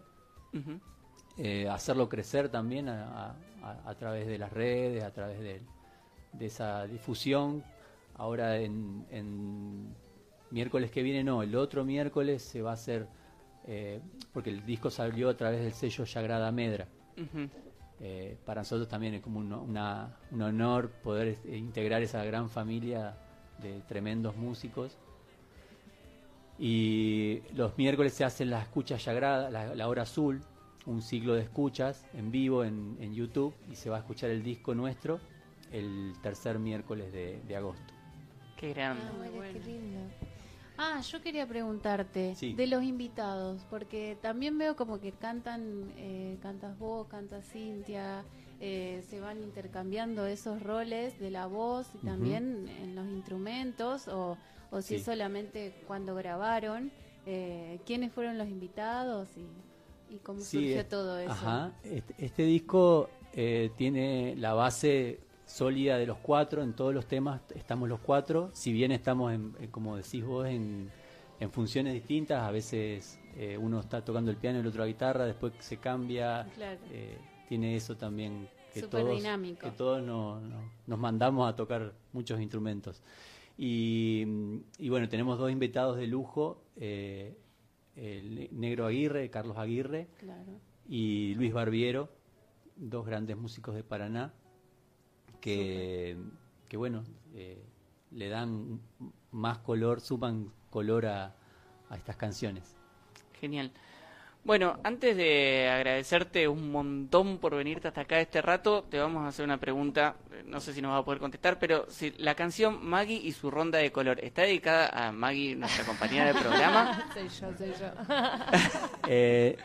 eh, hacerlo crecer también a, a- a- a través de las redes, a través de, de esa difusión. Ahora en, en miércoles que viene, no, el otro miércoles se va a hacer, eh, porque el disco salió a través del sello Yagrada Medra. Eh, para nosotros también es como un, una- un honor poder este, integrar esa gran familia de tremendos músicos. Y los miércoles se hacen las escuchas sagradas, la, la hora azul, un ciclo de escuchas en vivo en, en YouTube y se va a escuchar el disco nuestro el tercer miércoles de, de agosto.
qué grande
Ah, bueno.
qué lindo.
Ah, yo quería preguntarte
Sí.
de los invitados, porque también veo como que cantan, eh, cantas vos, canta Cintia, eh, se van intercambiando esos roles de la voz y también en los instrumentos, o, o si
Sí.
es solamente cuando grabaron, eh, quiénes fueron los invitados y, y cómo
Sí,
surgió todo eso.
Ajá. Este, este disco eh, tiene la base sólida de los cuatro, en todos los temas estamos los cuatro, si bien estamos, en, en, como decís vos, en, en funciones distintas, a veces eh, uno está tocando el piano y el otro la guitarra, después se cambia,
Claro.
eh, tiene eso también que todos,
dinámico.
que todos no- no- nos mandamos a tocar muchos instrumentos. Y, y bueno, tenemos dos invitados de lujo, eh, el Ne- Negro Aguirre, Carlos Aguirre,
Claro.
y Luis Barbiero, dos grandes músicos de Paraná, que, que bueno, eh, le dan más color, suman color a, a estas canciones.
Genial. Bueno, antes de agradecerte un montón por venirte hasta acá este rato, te vamos a hacer una pregunta, eh, no sé si nos va a poder contestar, pero si la canción Maggie y su ronda de color está dedicada a Maggie, nuestra compañera de programa.
soy yo, soy yo.
Eh,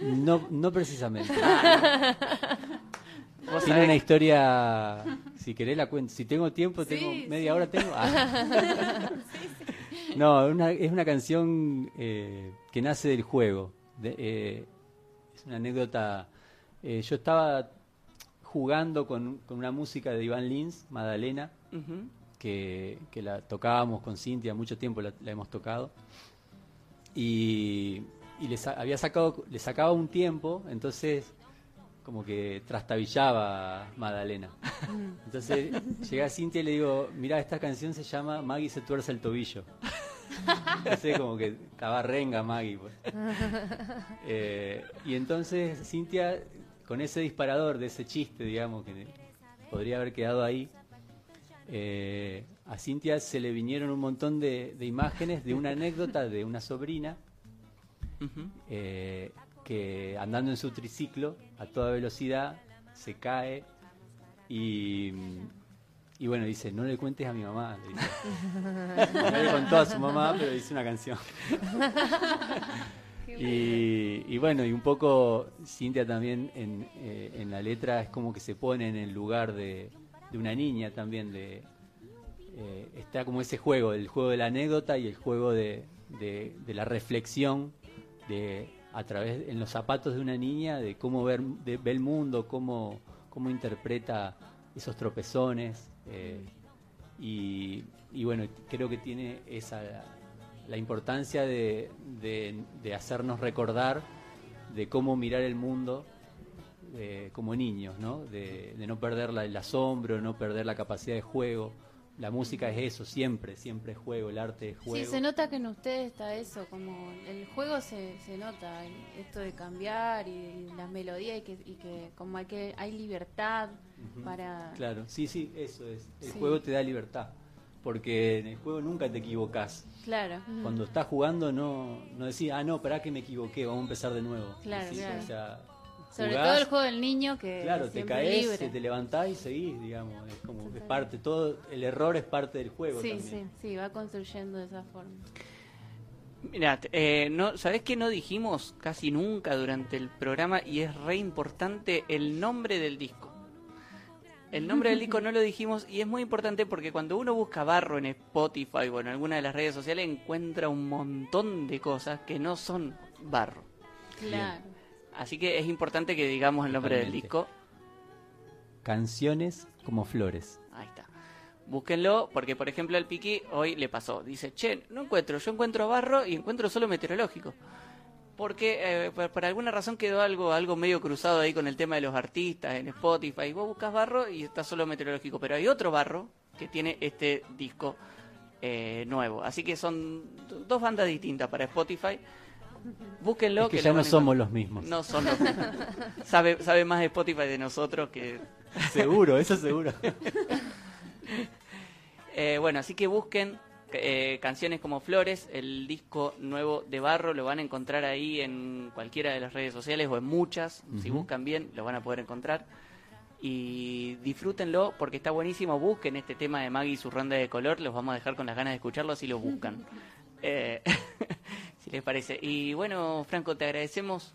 no, no precisamente.
Vos
Tiene
sabés-
una historia, si querés la cuento, si tengo tiempo,
Sí,
tengo media
sí.
hora, tengo... Ah. No, una- es una canción eh, que nace del juego. De- eh, es una anécdota. eh, yo estaba jugando con, con una música de Iván Lins, Madalena, que, que la tocábamos con Cintia, mucho tiempo la, la hemos tocado. Y, y le, sa- había sacado, le sacaba un tiempo, entonces como que trastabillaba Madalena. Entonces llegué a Cintia y le digo, mira, esta canción se llama Maggie se tuerce el tobillo. Entonces como que estaba renga Maggie. pues. Eh, y entonces Cintia, con ese disparador de ese chiste, digamos, que podría haber quedado ahí, eh, a Cintia se le vinieron un montón de, de imágenes de una anécdota de una sobrina eh, que andando en su triciclo a toda velocidad se cae y, y bueno, dice, no le cuentes a mi mamá. le dice. No le contó a su mamá, pero dice una canción. Y, y bueno, y un poco Cintia también en, eh, en la letra es como que se pone en el lugar de, de una niña también, de eh, está como ese juego, el juego de la anécdota y el juego de, de- de la reflexión de a través en los zapatos de una niña de cómo ver de- ve el mundo, cómo, cómo interpreta esos tropezones eh, y, y bueno, creo que tiene esa la importancia de, de- hacernos recordar de cómo mirar el mundo eh, como niños, ¿no? De, de no perder la- el asombro, no perder la capacidad de juego. La música es eso, siempre, siempre es juego, el arte es juego.
Sí, se nota que en ustedes está eso, como el juego se, se nota, esto de cambiar y, y las melodías y que, y que como hay que hay libertad para...
Claro, sí, sí, eso es. El
Sí.
juego te da libertad, porque en el juego nunca te equivocas.
Claro.
Cuando estás jugando no, no decís, ah, no, para que me equivoqué, vamos a empezar de nuevo.
Claro,
Decís,
claro.
o sea,
Sobre
jugás,
todo el juego del niño que
Claro,
es
te caes,
libre.
te, levantás y seguís, digamos. Es como que es parte, todo, el error es parte del juego
Sí,
también.
sí, sí, va construyendo de esa forma.
Mira, eh, no, ¿sabés qué no dijimos casi nunca durante el programa? Y es re importante el nombre del disco. El nombre del disco no lo dijimos y es muy importante porque cuando uno busca barro en Spotify o en alguna de las redes sociales encuentra un montón de cosas que no son barro.
Claro.
Así que es importante que digamos el nombre del disco.
Canciones como flores.
Ahí está. Búsquenlo, porque por ejemplo al Piqui hoy le pasó. Dice, che, no encuentro, yo encuentro barro y encuentro solo meteorológico. Porque eh, por, por alguna razón quedó algo, algo medio cruzado ahí con el tema de los artistas en Spotify. Vos buscas barro y está solo meteorológico. Pero hay otro barro que tiene este disco eh, nuevo. Así que son do- dos bandas distintas para Spotify. Búsquenlo.
Es que
lo
ya no somos los mismos.
No son los mismos. sabe, sabe más de Spotify de nosotros que...
Seguro, eso seguro.
Eh, bueno, así que busquen eh, canciones como Flores, el disco nuevo de Barro, lo van a encontrar ahí en cualquiera de las redes sociales o en muchas. Si buscan bien, lo van a poder encontrar. Y disfrútenlo porque está buenísimo. Busquen este tema de Maggie y su ronda de color. Los vamos a dejar con las ganas de escucharlo si lo buscan. Eh, si les parece. Y bueno, Franco, te agradecemos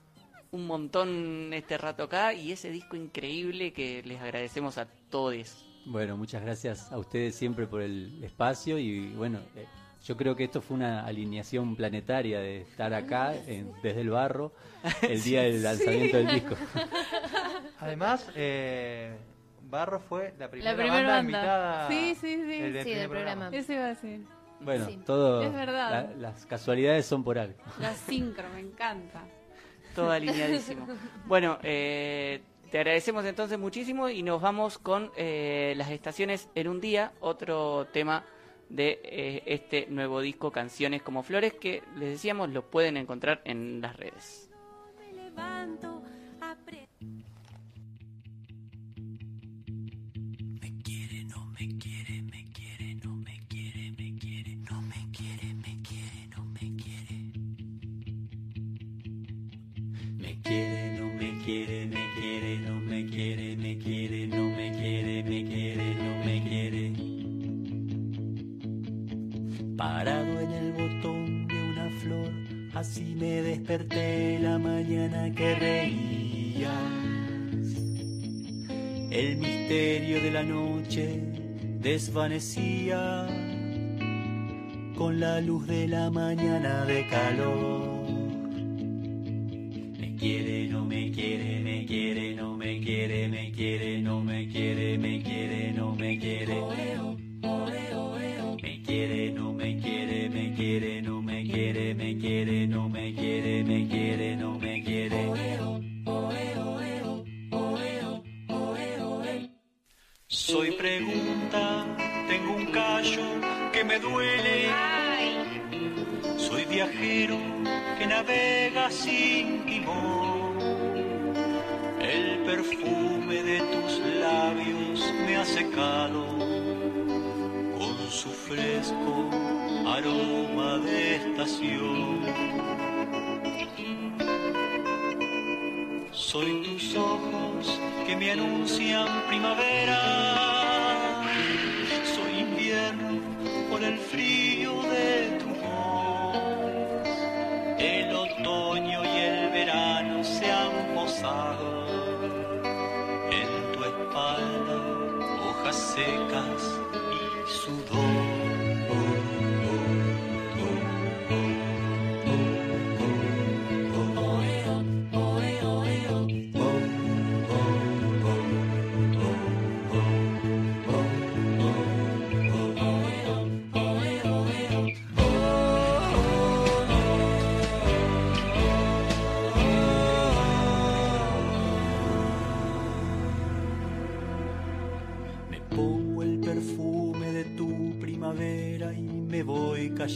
un montón este rato acá y ese disco increíble que les agradecemos a todos.
Bueno, muchas gracias a ustedes siempre por el espacio y bueno, eh, yo creo que esto fue una alineación planetaria de estar acá en- desde el barro el día del lanzamiento del disco.
Además, eh, Barro fue la primera,
La primera
banda,
banda.
invitada
Sí, sí, sí.
del
Sí,
primer
del programa. Eso iba a decir.
Bueno,
Sí,
todo.
es verdad.
la- las casualidades son por algo.
La sincro, me encanta.
Todo alineadísimo. Bueno, eh, te agradecemos entonces muchísimo y nos vamos con eh, las estaciones en un día, otro tema de eh, este nuevo disco Canciones como Flores que les decíamos lo pueden encontrar en las redes.
levanto,
así me desperté la mañana que reías. El misterio de la noche desvanecía con la luz de la mañana de calor. Me quiere, duele. Soy viajero que navega sin timón. El perfume de tus labios me ha secado con su fresco aroma de estación. Soy tus ojos que me anuncian primavera. Por el frío de tu voz. El otoño y el verano se han posado en tu espalda, hojas secas y sudor.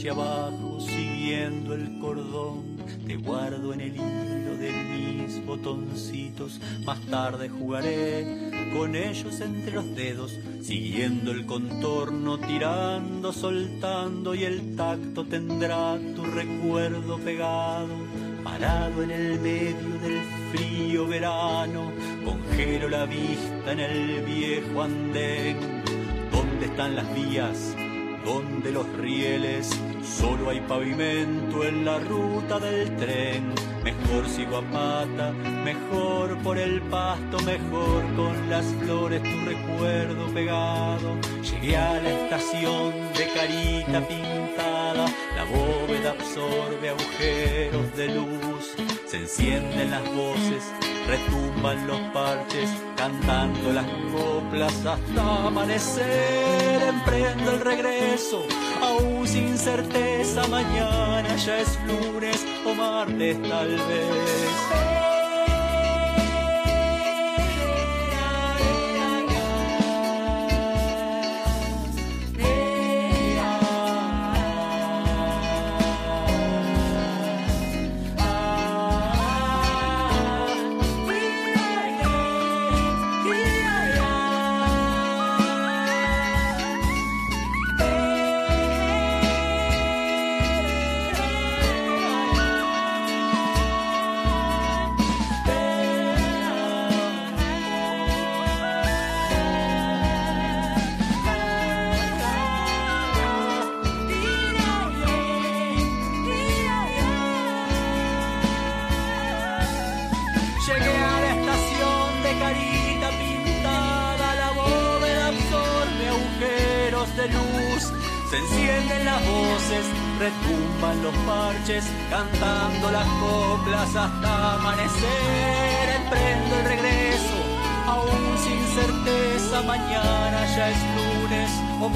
Abajo siguiendo el cordón. Te guardo en el hilo de mis botoncitos. Más tarde jugaré con ellos entre los dedos, siguiendo el contorno, tirando, soltando y el tacto tendrá tu recuerdo pegado. Parado en el medio del frío verano, congelo la vista en el viejo andén. ¿Dónde están las vías? ¿Dónde los rieles? Solo hay pavimento en la ruta del tren. Mejor sigo a pata, mejor por el pasto, mejor con las flores tu recuerdo pegado. Llegué a la estación de carita pintada, la bóveda absorbe agujeros de luz. Se encienden las voces, retumban los parches, cantando las coplas hasta amanecer. Emprendo el regreso, aún sin certeza, mañana ya es lunes o martes tal vez.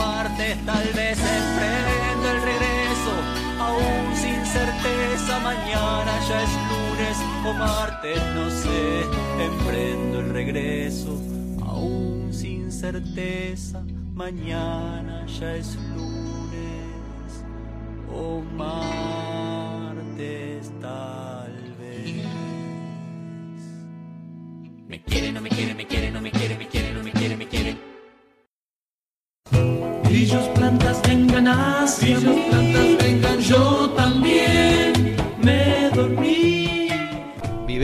Martes, tal vez emprendo el regreso, aún sin certeza, mañana ya es lunes. O martes, no sé, emprendo el regreso, aún sin certeza, mañana ya es lunes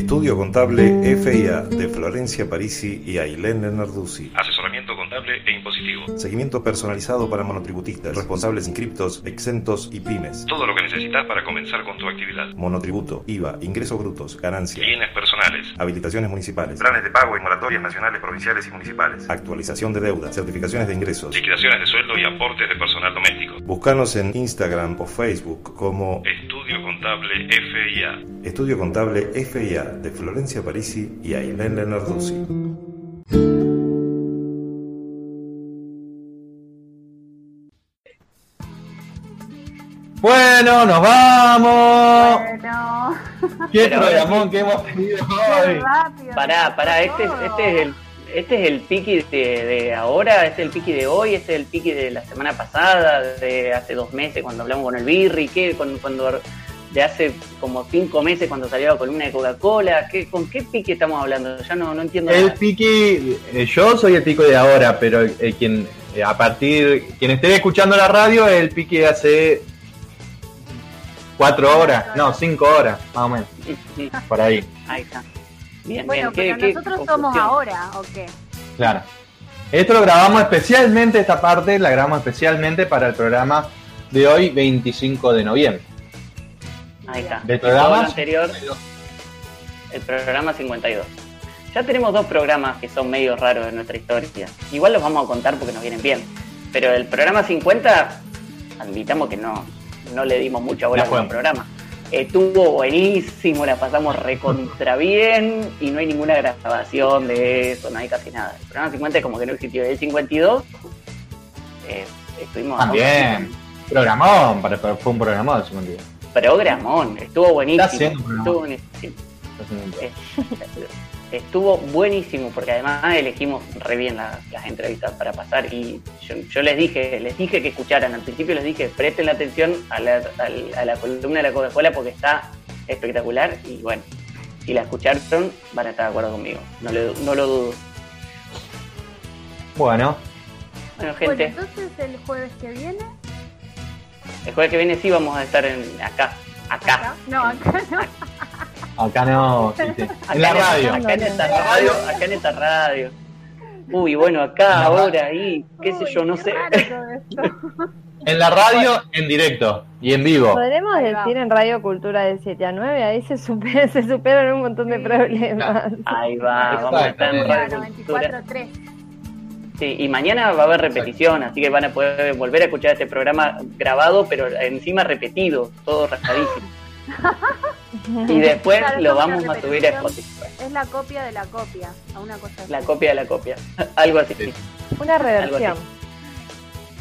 Estudio Contable FIA de Florencia Parisi y Ailén Narduzzi.
Asesoramiento contable e impositivo.
Seguimiento personalizado para monotributistas, responsables inscriptos, exentos y pymes.
Todo lo que necesitas para comenzar con tu actividad.
Monotributo, IVA, ingresos brutos, ganancias,
Bienes personales.
habilitaciones municipales,
Planes de pago y moratorias nacionales, provinciales y municipales.
actualización de deuda, certificaciones de ingresos.
Liquidaciones de sueldo y aportes de personal doméstico.
Buscanos en Instagram o Facebook como
Estudio Contable FIA.
Estudio Contable FIA de Florencia Parisi y Ailén Narduzzi.
Bueno, nos vamos.
Bueno.
Qué programón que hemos tenido hoy.
rápido.
Pará, pará, este, es- este es el este es el piqui de, de ahora, este es el piqui de hoy, este es el piqui de la semana pasada, de hace dos meses cuando hablamos con el Birri, ¿qué? Cuando, cuando de hace como cinco meses cuando salió la columna de Coca-Cola, ¿qué, ¿con qué piqui estamos hablando? Ya no, no entiendo
El
nada.
piqui, eh, yo soy el pico de ahora, pero eh, quien eh, a partir, quien esté escuchando la radio, el piqui de hace cuatro horas, no, cinco horas, más o menos, por ahí,
Ahí está. Bien,
Bueno,
bien.
pero nosotros somos ahora, ¿o qué?
claro. Esto lo grabamos especialmente, esta parte la grabamos especialmente para el programa de hoy, 25 de noviembre.
Ahí está.
¿Del
Y todo
programa?
lo anterior, el programa 52. Ya tenemos dos programas que son medio raros en nuestra historia. Igual los vamos a contar porque nos vienen bien. Pero el programa 50, admitamos que no, no le dimos mucha bola al programa. Estuvo buenísimo, la pasamos recontra bien y no hay ninguna grabación de eso, no hay casi nada. El programa 50 es como que no existió. El 52 eh, estuvimos...
También, programón, fue un programón, me olvidó.
Programón, estuvo buenísimo.
Haciendo.
Estuvo buenísimo. Estuvo buenísimo porque además elegimos re bien la- las entrevistas para pasar y yo, yo les dije, les dije que escucharan, al principio les dije presten la atención a la, al- a la columna de la Coca-Cola porque está espectacular y bueno, si la escucharon van a estar de acuerdo conmigo, no, le- no lo dudo.
Bueno,
Bueno
Bueno,
gente,
entonces el jueves que viene.
El jueves que viene sí vamos a estar en, acá, acá.
No, acá no.
acá no, sí, sí.
Acá
en la radio.
Acá en esta radio, acá en esta radio. Uy, bueno, acá, ahora, ahí, qué sé yo, no sé.
En la radio, en directo y en vivo.
Podremos decir en Radio Cultura de 7 a 9, ahí se, super, se superan un montón de problemas.
Ahí va, vamos a estar en Radio Cultura.
94.3.
Sí, y mañana va a haber repetición, así que van a poder volver a escuchar este programa grabado, pero encima repetido, todo raspadísimo. Y después
Claro,
lo vamos a subir a. Spotify.
Es la copia de la copia. A una cosa así.
La copia de la copia. Algo así.
Una reversión.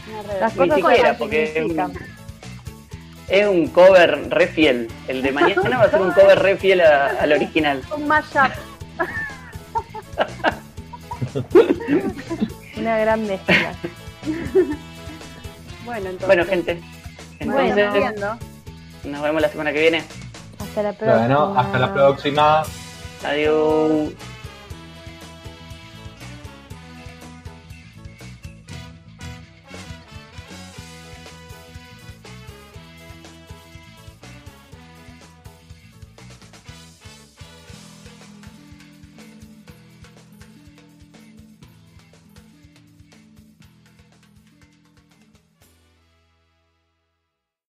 Una
Las
Ni
cosas se
siquiera, porque es un, es un cover re fiel. El de mañana va a ser un cover re fiel a- al original.
Un mashup.
Una gran mezcla.
Bueno, entonces.
Bueno, gente. Entonces, nos vemos la semana que viene.
Hasta la próxima.
Bueno, hasta la próxima.
Adiós.